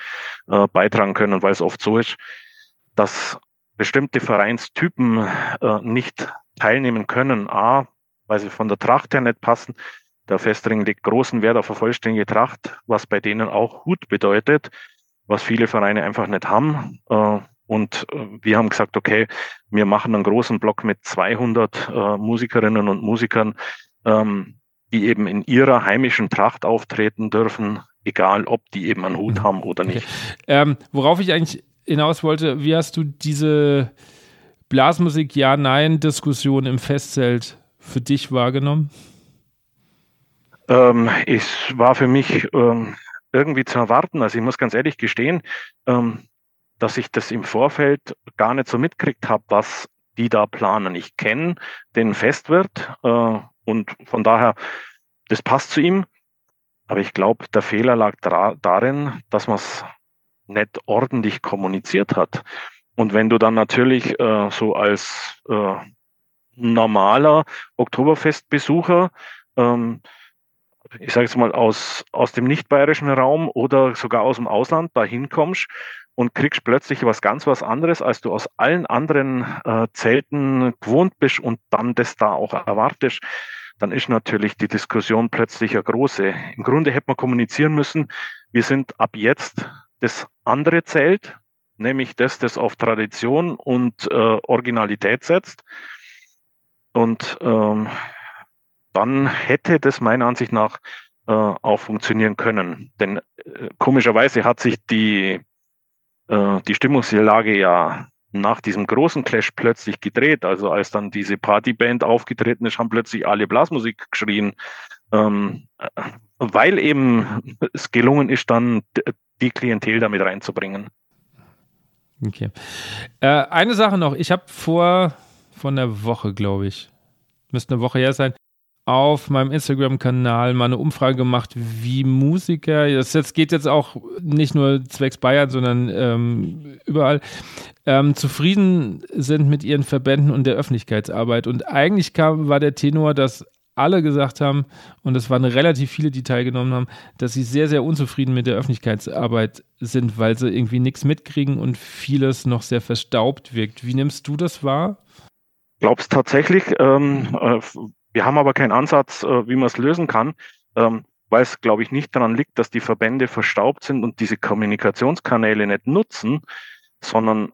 äh, beitragen können, weil es oft so ist, dass bestimmte Vereinstypen äh, nicht teilnehmen können. A, weil sie von der Tracht her nicht passen der Festring legt großen Wert auf eine vollständige Tracht, was bei denen auch Hut bedeutet, was viele Vereine einfach nicht haben. Äh, und äh, wir haben gesagt, okay, wir machen einen großen Block mit 200 äh, Musikerinnen und Musikern, ähm, die eben in ihrer heimischen Tracht auftreten dürfen, egal ob die eben einen Hut mhm. haben oder nicht. Okay. Ähm, worauf ich eigentlich hinaus wollte, wie hast du diese Blasmusik Ja-Nein-Diskussion im Festzelt für dich wahrgenommen? Ähm, es war für mich ähm, irgendwie zu erwarten. Also ich muss ganz ehrlich gestehen, ähm, dass ich das im Vorfeld gar nicht so mitkriegt habe, was die da planen. Ich kenne den Festwirt äh, und von daher, das passt zu ihm. Aber ich glaube, der Fehler lag darin, dass man es nicht ordentlich kommuniziert hat. Und wenn du dann natürlich äh, so als äh, normaler Oktoberfestbesucher ähm, ich sage jetzt mal, aus, aus dem nicht-bayerischen Raum oder sogar aus dem Ausland dahin kommst und kriegst plötzlich was ganz was anderes, als du aus allen anderen äh, Zelten gewohnt bist und dann das da auch erwartest, dann ist natürlich die Diskussion plötzlich eine große. Im Grunde hätte man kommunizieren müssen, wir sind ab jetzt das andere Zelt, nämlich das, das auf Tradition und äh, Originalität setzt. Und ähm, dann hätte das meiner Ansicht nach äh, auch funktionieren können. Denn äh, komischerweise hat sich die, äh, die Stimmungslage ja nach diesem großen Clash plötzlich gedreht. Also als dann diese Partyband aufgetreten ist, haben plötzlich alle Blasmusik geschrien, ähm, äh, weil eben es gelungen ist, dann die Klientel damit reinzubringen. Okay. Äh, eine Sache noch. Ich habe vor von der Woche, glaube ich, müsste eine Woche her sein, auf meinem Instagram-Kanal mal eine Umfrage gemacht, wie Musiker, das jetzt geht jetzt auch nicht nur zwecks Bayern, sondern ähm, überall, ähm, zufrieden sind mit ihren Verbänden und der Öffentlichkeitsarbeit. Und eigentlich kam, war der Tenor, dass alle gesagt haben, und es waren relativ viele, die teilgenommen haben, dass sie sehr, sehr unzufrieden mit der Öffentlichkeitsarbeit sind, weil sie irgendwie nichts mitkriegen und vieles noch sehr verstaubt wirkt. Wie nimmst du das wahr? Glaubst tatsächlich, ähm, äh, wir haben aber keinen Ansatz, äh, wie man es lösen kann. Ähm, weil es, glaube ich, nicht daran liegt, dass die Verbände verstaubt sind und diese Kommunikationskanäle nicht nutzen, sondern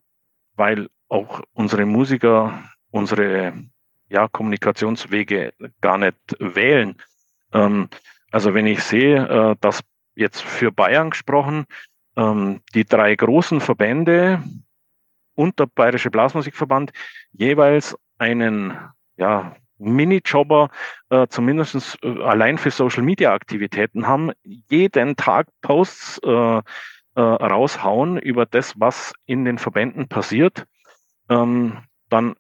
weil auch unsere Musiker unsere ja, Kommunikationswege gar nicht wählen. Ähm, also wenn ich sehe, äh, dass jetzt für Bayern gesprochen, ähm, die drei großen Verbände und der Bayerische Blasmusikverband jeweils einen ja, Minijobber äh, zumindest äh, allein für Social Media Aktivitäten haben, jeden Tag Posts äh, äh, raushauen über das, was in den Verbänden passiert, ähm, dann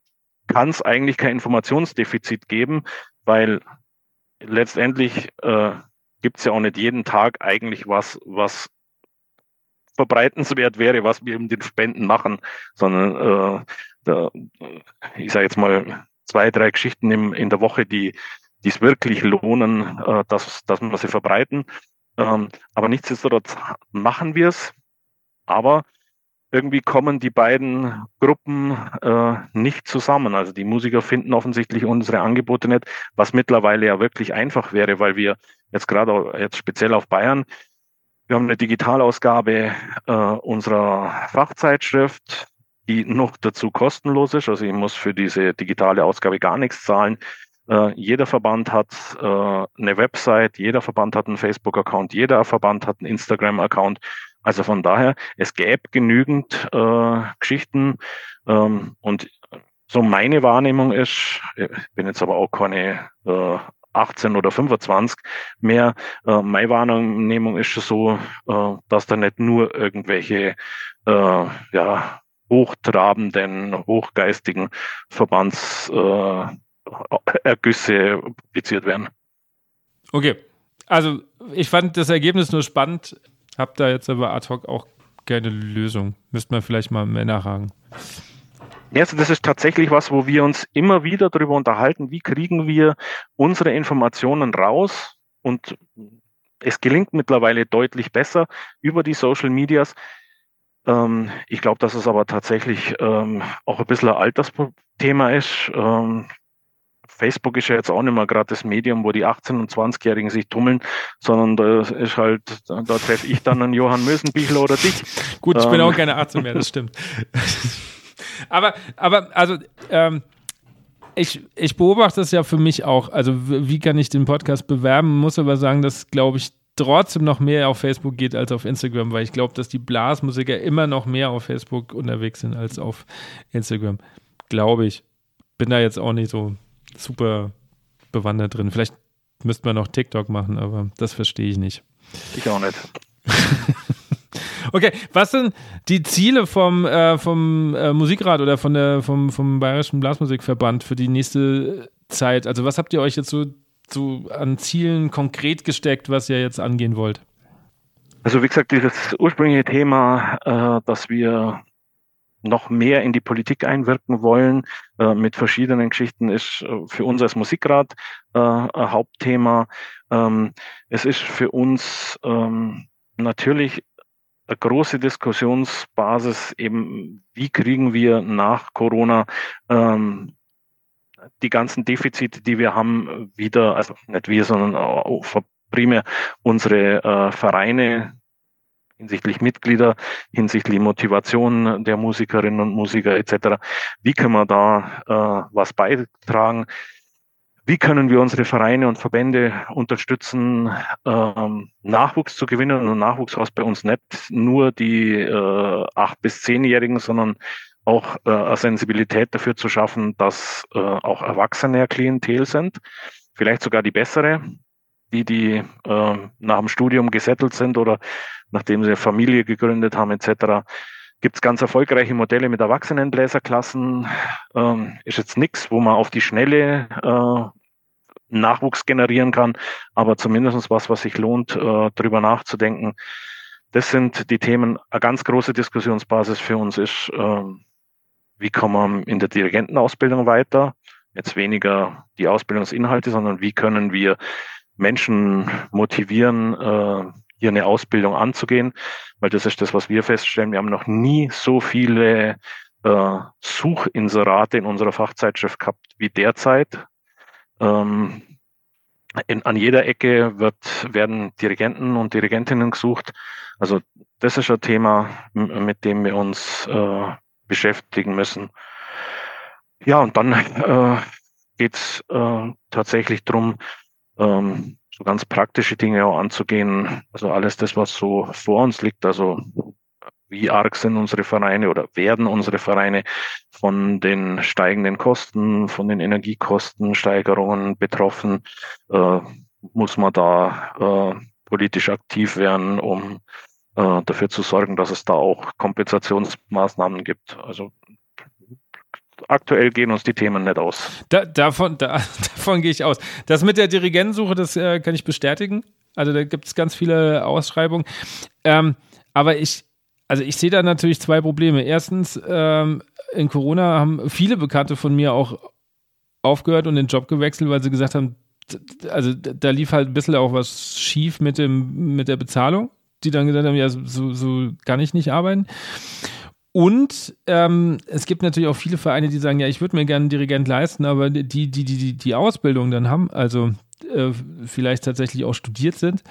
kann es eigentlich kein Informationsdefizit geben, weil letztendlich äh, gibt es ja auch nicht jeden Tag eigentlich was, was verbreitenswert wäre, was wir in den Spenden machen, sondern äh, da, ich sage jetzt mal zwei, drei Geschichten im, in der Woche, die es wirklich lohnen, äh, dass, dass wir sie verbreiten. Ähm, aber nichtsdestotrotz machen wir es. Aber irgendwie kommen die beiden Gruppen äh, nicht zusammen. Also die Musiker finden offensichtlich unsere Angebote nicht, was mittlerweile ja wirklich einfach wäre, weil wir jetzt gerade jetzt speziell auf Bayern, wir haben eine Digitalausgabe äh, unserer Fachzeitschrift, die noch dazu kostenlos ist. Also ich muss für diese digitale Ausgabe gar nichts zahlen. Äh, jeder Verband hat äh, eine Website, jeder Verband hat einen Facebook-Account, jeder Verband hat einen Instagram-Account also von daher, es gäbe genügend äh, Geschichten ähm, und so meine Wahrnehmung ist, ich bin jetzt aber auch keine äh, 18 oder 25 mehr. Äh, meine Wahrnehmung ist so, äh, dass da nicht nur irgendwelche äh, ja, hochtrabenden, hochgeistigen Verbandsergüsse äh, publiziert werden. Okay, also ich fand das Ergebnis nur spannend habe da jetzt aber ad hoc auch keine Lösung. Müsste man vielleicht mal mehr nachhaken. Ja, also das ist tatsächlich was, wo wir uns immer wieder darüber unterhalten, wie kriegen wir unsere Informationen raus und es gelingt mittlerweile deutlich besser über die Social Medias. Ähm, ich glaube, dass es aber tatsächlich ähm, auch ein bisschen ein Altersthema ist. Ähm, Facebook ist ja jetzt auch nicht mehr gerade das Medium, wo die 18- und 20-Jährigen sich tummeln, sondern da ist halt, da treffe ich dann einen Johann Mösenbichler oder dich. Gut, ich ähm. bin auch keine 18 mehr, das stimmt. aber, aber, also, ähm, ich, ich beobachte das ja für mich auch. Also, wie kann ich den Podcast bewerben? Muss aber sagen, dass, glaube ich, trotzdem noch mehr auf Facebook geht als auf Instagram, weil ich glaube, dass die Blasmusiker immer noch mehr auf Facebook unterwegs sind als auf Instagram. Glaube ich. Bin da jetzt auch nicht so super bewandert drin. Vielleicht müsste man noch TikTok machen, aber das verstehe ich nicht. Ich auch nicht. okay, was sind die Ziele vom, äh, vom äh, Musikrat oder von der, vom, vom Bayerischen Blasmusikverband für die nächste Zeit? Also, was habt ihr euch jetzt so, so an Zielen konkret gesteckt, was ihr jetzt angehen wollt? Also, wie gesagt, dieses ursprüngliche Thema, äh, dass wir noch mehr in die Politik einwirken wollen äh, mit verschiedenen Geschichten, ist äh, für uns als Musikrat äh, ein Hauptthema. Ähm, es ist für uns ähm, natürlich eine große Diskussionsbasis eben, wie kriegen wir nach Corona ähm, die ganzen Defizite, die wir haben, wieder, also nicht wir, sondern primär unsere äh, Vereine, hinsichtlich Mitglieder, hinsichtlich Motivation der Musikerinnen und Musiker etc. Wie können wir da äh, was beitragen? Wie können wir unsere Vereine und Verbände unterstützen, ähm, Nachwuchs zu gewinnen? Und Nachwuchs heißt bei uns nicht nur die äh, acht bis zehnjährigen, sondern auch äh, Sensibilität dafür zu schaffen, dass äh, auch erwachsene Klientel sind, vielleicht sogar die bessere, die, die äh, nach dem Studium gesettelt sind oder nachdem sie Familie gegründet haben etc. Gibt es ganz erfolgreiche Modelle mit Erwachsenenbläserklassen. Ähm, ist jetzt nichts, wo man auf die Schnelle äh, Nachwuchs generieren kann, aber zumindest was, was sich lohnt, äh, darüber nachzudenken. Das sind die Themen. Eine ganz große Diskussionsbasis für uns ist, äh, wie kommen wir in der Dirigentenausbildung weiter? Jetzt weniger die Ausbildungsinhalte, sondern wie können wir Menschen motivieren, äh, hier eine Ausbildung anzugehen, weil das ist das, was wir feststellen. Wir haben noch nie so viele äh, Suchinserate in unserer Fachzeitschrift gehabt wie derzeit. Ähm, in, an jeder Ecke wird, werden Dirigenten und Dirigentinnen gesucht. Also das ist ein Thema, mit dem wir uns äh, beschäftigen müssen. Ja, und dann äh, geht es äh, tatsächlich darum, ähm, so ganz praktische Dinge auch anzugehen. Also alles das, was so vor uns liegt. Also wie arg sind unsere Vereine oder werden unsere Vereine von den steigenden Kosten, von den Energiekostensteigerungen betroffen? Äh, muss man da äh, politisch aktiv werden, um äh, dafür zu sorgen, dass es da auch Kompensationsmaßnahmen gibt? Also aktuell gehen uns die Themen nicht aus. Da, davon, da, davon gehe ich aus. Das mit der Dirigentensuche, das äh, kann ich bestätigen. Also da gibt es ganz viele Ausschreibungen. Ähm, aber ich, also ich sehe da natürlich zwei Probleme. Erstens, ähm, in Corona haben viele Bekannte von mir auch aufgehört und den Job gewechselt, weil sie gesagt haben, also da lief halt ein bisschen auch was schief mit, dem, mit der Bezahlung, die dann gesagt haben, ja, so, so kann ich nicht arbeiten. Und ähm, es gibt natürlich auch viele Vereine, die sagen, ja, ich würde mir gerne einen Dirigent leisten, aber die, die, die, die, die Ausbildung dann haben, also äh, vielleicht tatsächlich auch studiert sind,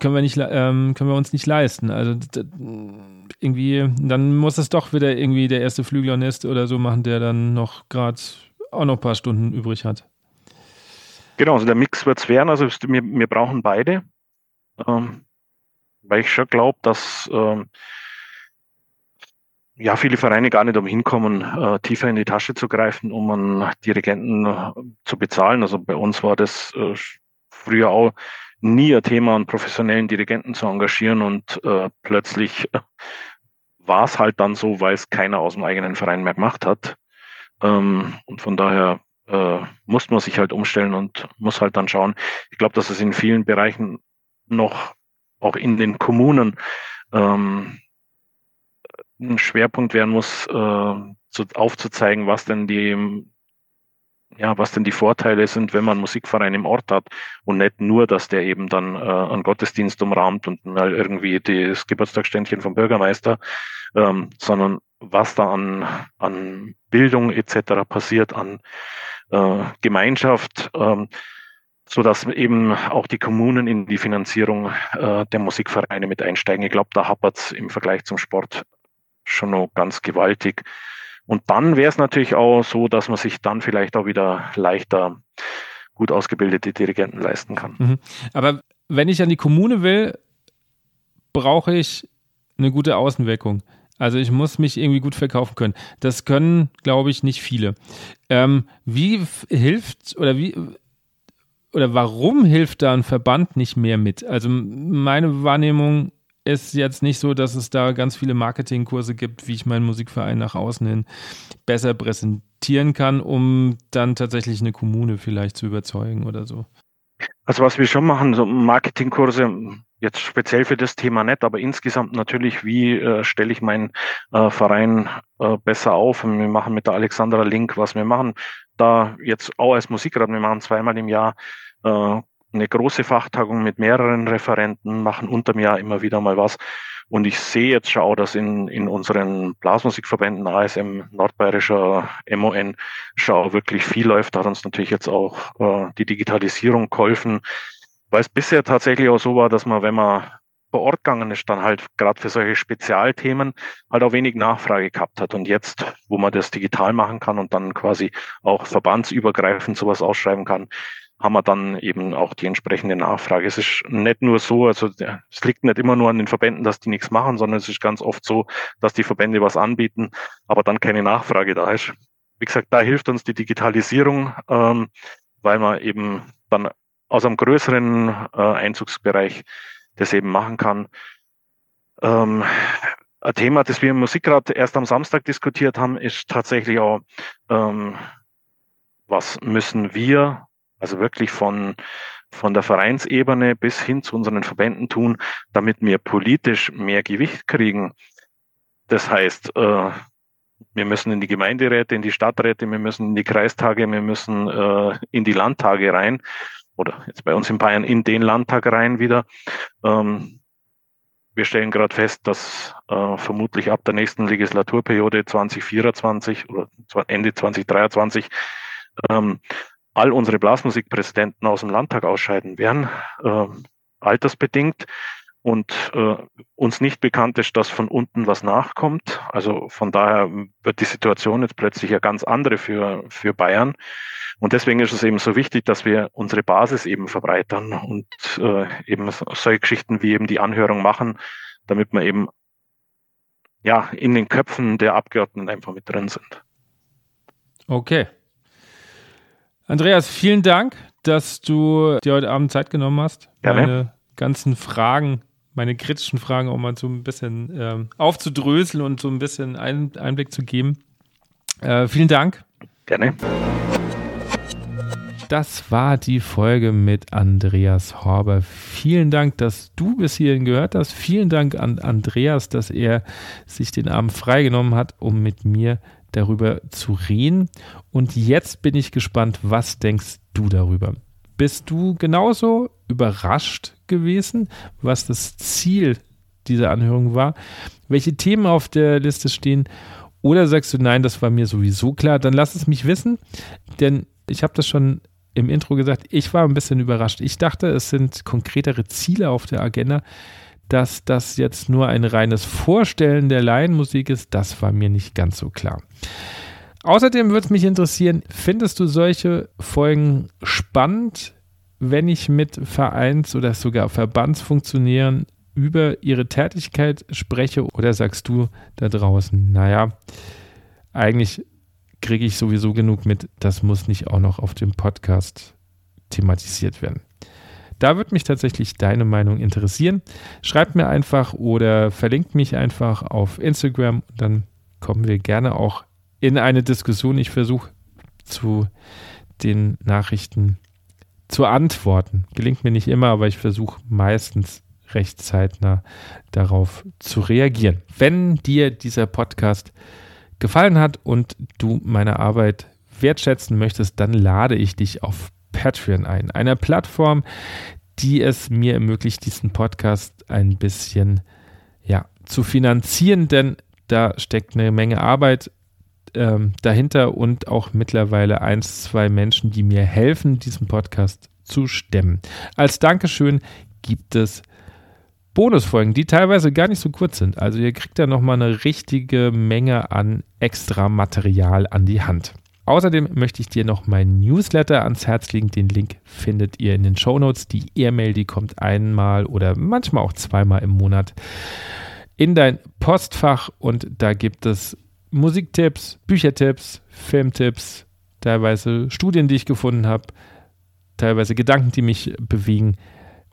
können wir nicht, ähm, können wir uns nicht leisten. Also irgendwie, dann muss es doch wieder irgendwie der erste Flügelhornist oder so machen, der dann noch gerade auch noch ein paar Stunden übrig hat. Genau, also der Mix wird es werden. Also wir, wir brauchen beide, ähm, weil ich schon glaube, dass ähm, ja viele Vereine gar nicht umhin kommen, äh, tiefer in die Tasche zu greifen, um einen Dirigenten äh, zu bezahlen. Also bei uns war das äh, früher auch nie ein Thema, einen professionellen Dirigenten zu engagieren und äh, plötzlich äh, war es halt dann so, weil es keiner aus dem eigenen Verein mehr gemacht hat. Ähm, und von daher äh, muss man sich halt umstellen und muss halt dann schauen. Ich glaube, dass es in vielen Bereichen noch auch in den Kommunen ähm, ein Schwerpunkt werden muss, äh, zu, aufzuzeigen, was denn die ja, was denn die Vorteile sind, wenn man Musikverein im Ort hat und nicht nur, dass der eben dann äh, einen Gottesdienst umrahmt und mal irgendwie das Geburtstagsständchen vom Bürgermeister, ähm, sondern was da an, an Bildung etc. passiert, an äh, Gemeinschaft, ähm, so dass eben auch die Kommunen in die Finanzierung äh, der Musikvereine mit einsteigen. Ich glaube, da hapert im Vergleich zum Sport schon noch ganz gewaltig. Und dann wäre es natürlich auch so, dass man sich dann vielleicht auch wieder leichter gut ausgebildete Dirigenten leisten kann. Mhm. Aber wenn ich an die Kommune will, brauche ich eine gute Außenwirkung. Also ich muss mich irgendwie gut verkaufen können. Das können, glaube ich, nicht viele. Ähm, wie hilft oder wie oder warum hilft da ein Verband nicht mehr mit? Also meine Wahrnehmung ist jetzt nicht so, dass es da ganz viele Marketingkurse gibt, wie ich meinen Musikverein nach außen hin besser präsentieren kann, um dann tatsächlich eine Kommune vielleicht zu überzeugen oder so. Also was wir schon machen, so Marketingkurse, jetzt speziell für das Thema nicht, aber insgesamt natürlich, wie äh, stelle ich meinen äh, Verein äh, besser auf? Und wir machen mit der Alexandra Link, was wir machen, da jetzt auch als Musikrat, wir machen zweimal im Jahr äh, eine große Fachtagung mit mehreren Referenten, machen unterm Jahr immer wieder mal was. Und ich sehe jetzt schon auch, dass in, in unseren Blasmusikverbänden ASM, Nordbayerischer MON, schon auch wirklich viel läuft. Da hat uns natürlich jetzt auch äh, die Digitalisierung geholfen, weil es bisher tatsächlich auch so war, dass man, wenn man vor Ort gegangen ist, dann halt gerade für solche Spezialthemen halt auch wenig Nachfrage gehabt hat. Und jetzt, wo man das digital machen kann und dann quasi auch verbandsübergreifend sowas ausschreiben kann, haben wir dann eben auch die entsprechende Nachfrage. Es ist nicht nur so, also es liegt nicht immer nur an den Verbänden, dass die nichts machen, sondern es ist ganz oft so, dass die Verbände was anbieten, aber dann keine Nachfrage da ist. Wie gesagt, da hilft uns die Digitalisierung, ähm, weil man eben dann aus einem größeren äh, Einzugsbereich das eben machen kann. Ähm, ein Thema, das wir im Musikrat erst am Samstag diskutiert haben, ist tatsächlich auch, ähm, was müssen wir also wirklich von, von der Vereinsebene bis hin zu unseren Verbänden tun, damit wir politisch mehr Gewicht kriegen. Das heißt, äh, wir müssen in die Gemeinderäte, in die Stadträte, wir müssen in die Kreistage, wir müssen äh, in die Landtage rein oder jetzt bei uns in Bayern in den Landtag rein wieder. Ähm, wir stellen gerade fest, dass äh, vermutlich ab der nächsten Legislaturperiode 2024 oder Ende 2023 ähm, all unsere Blasmusikpräsidenten aus dem Landtag ausscheiden werden, äh, altersbedingt und äh, uns nicht bekannt ist, dass von unten was nachkommt. Also von daher wird die Situation jetzt plötzlich ja ganz andere für, für Bayern. Und deswegen ist es eben so wichtig, dass wir unsere Basis eben verbreitern und äh, eben solche Geschichten wie eben die Anhörung machen, damit wir eben ja in den Köpfen der Abgeordneten einfach mit drin sind. Okay. Andreas, vielen Dank, dass du dir heute Abend Zeit genommen hast, Gerne. meine ganzen Fragen, meine kritischen Fragen auch mal so ein bisschen ähm, aufzudröseln und so ein bisschen ein, Einblick zu geben. Äh, vielen Dank. Gerne. Das war die Folge mit Andreas Horber. Vielen Dank, dass du bis hierhin gehört hast. Vielen Dank an Andreas, dass er sich den Abend freigenommen hat, um mit mir darüber zu reden. Und jetzt bin ich gespannt, was denkst du darüber? Bist du genauso überrascht gewesen, was das Ziel dieser Anhörung war? Welche Themen auf der Liste stehen? Oder sagst du, nein, das war mir sowieso klar? Dann lass es mich wissen, denn ich habe das schon im Intro gesagt, ich war ein bisschen überrascht. Ich dachte, es sind konkretere Ziele auf der Agenda. Dass das jetzt nur ein reines Vorstellen der Laienmusik ist, das war mir nicht ganz so klar. Außerdem würde es mich interessieren, findest du solche Folgen spannend, wenn ich mit Vereins- oder sogar Verbandsfunktionären über ihre Tätigkeit spreche? Oder sagst du da draußen, naja, eigentlich kriege ich sowieso genug mit, das muss nicht auch noch auf dem Podcast thematisiert werden? Da würde mich tatsächlich deine Meinung interessieren. Schreibt mir einfach oder verlinkt mich einfach auf Instagram. Dann kommen wir gerne auch in eine Diskussion. Ich versuche zu den Nachrichten zu antworten. Gelingt mir nicht immer, aber ich versuche meistens recht zeitnah darauf zu reagieren. Wenn dir dieser Podcast gefallen hat und du meine Arbeit wertschätzen möchtest, dann lade ich dich auf Patreon ein, einer Plattform, die es mir ermöglicht, diesen Podcast ein bisschen ja, zu finanzieren, denn da steckt eine Menge Arbeit ähm, dahinter und auch mittlerweile eins, zwei Menschen, die mir helfen, diesen Podcast zu stemmen. Als Dankeschön gibt es Bonusfolgen, die teilweise gar nicht so kurz sind. Also ihr kriegt da nochmal eine richtige Menge an extra Material an die Hand. Außerdem möchte ich dir noch mein Newsletter ans Herz legen. Den Link findet ihr in den Show Notes. Die E-Mail, die kommt einmal oder manchmal auch zweimal im Monat in dein Postfach und da gibt es Musiktipps, Büchertipps, Filmtipps, teilweise Studien, die ich gefunden habe, teilweise Gedanken, die mich bewegen.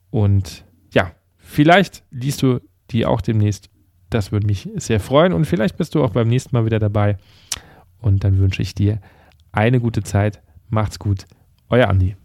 Und ja, vielleicht liest du die auch demnächst. Das würde mich sehr freuen und vielleicht bist du auch beim nächsten Mal wieder dabei. Und dann wünsche ich dir eine gute Zeit. Macht's gut. Euer Andi.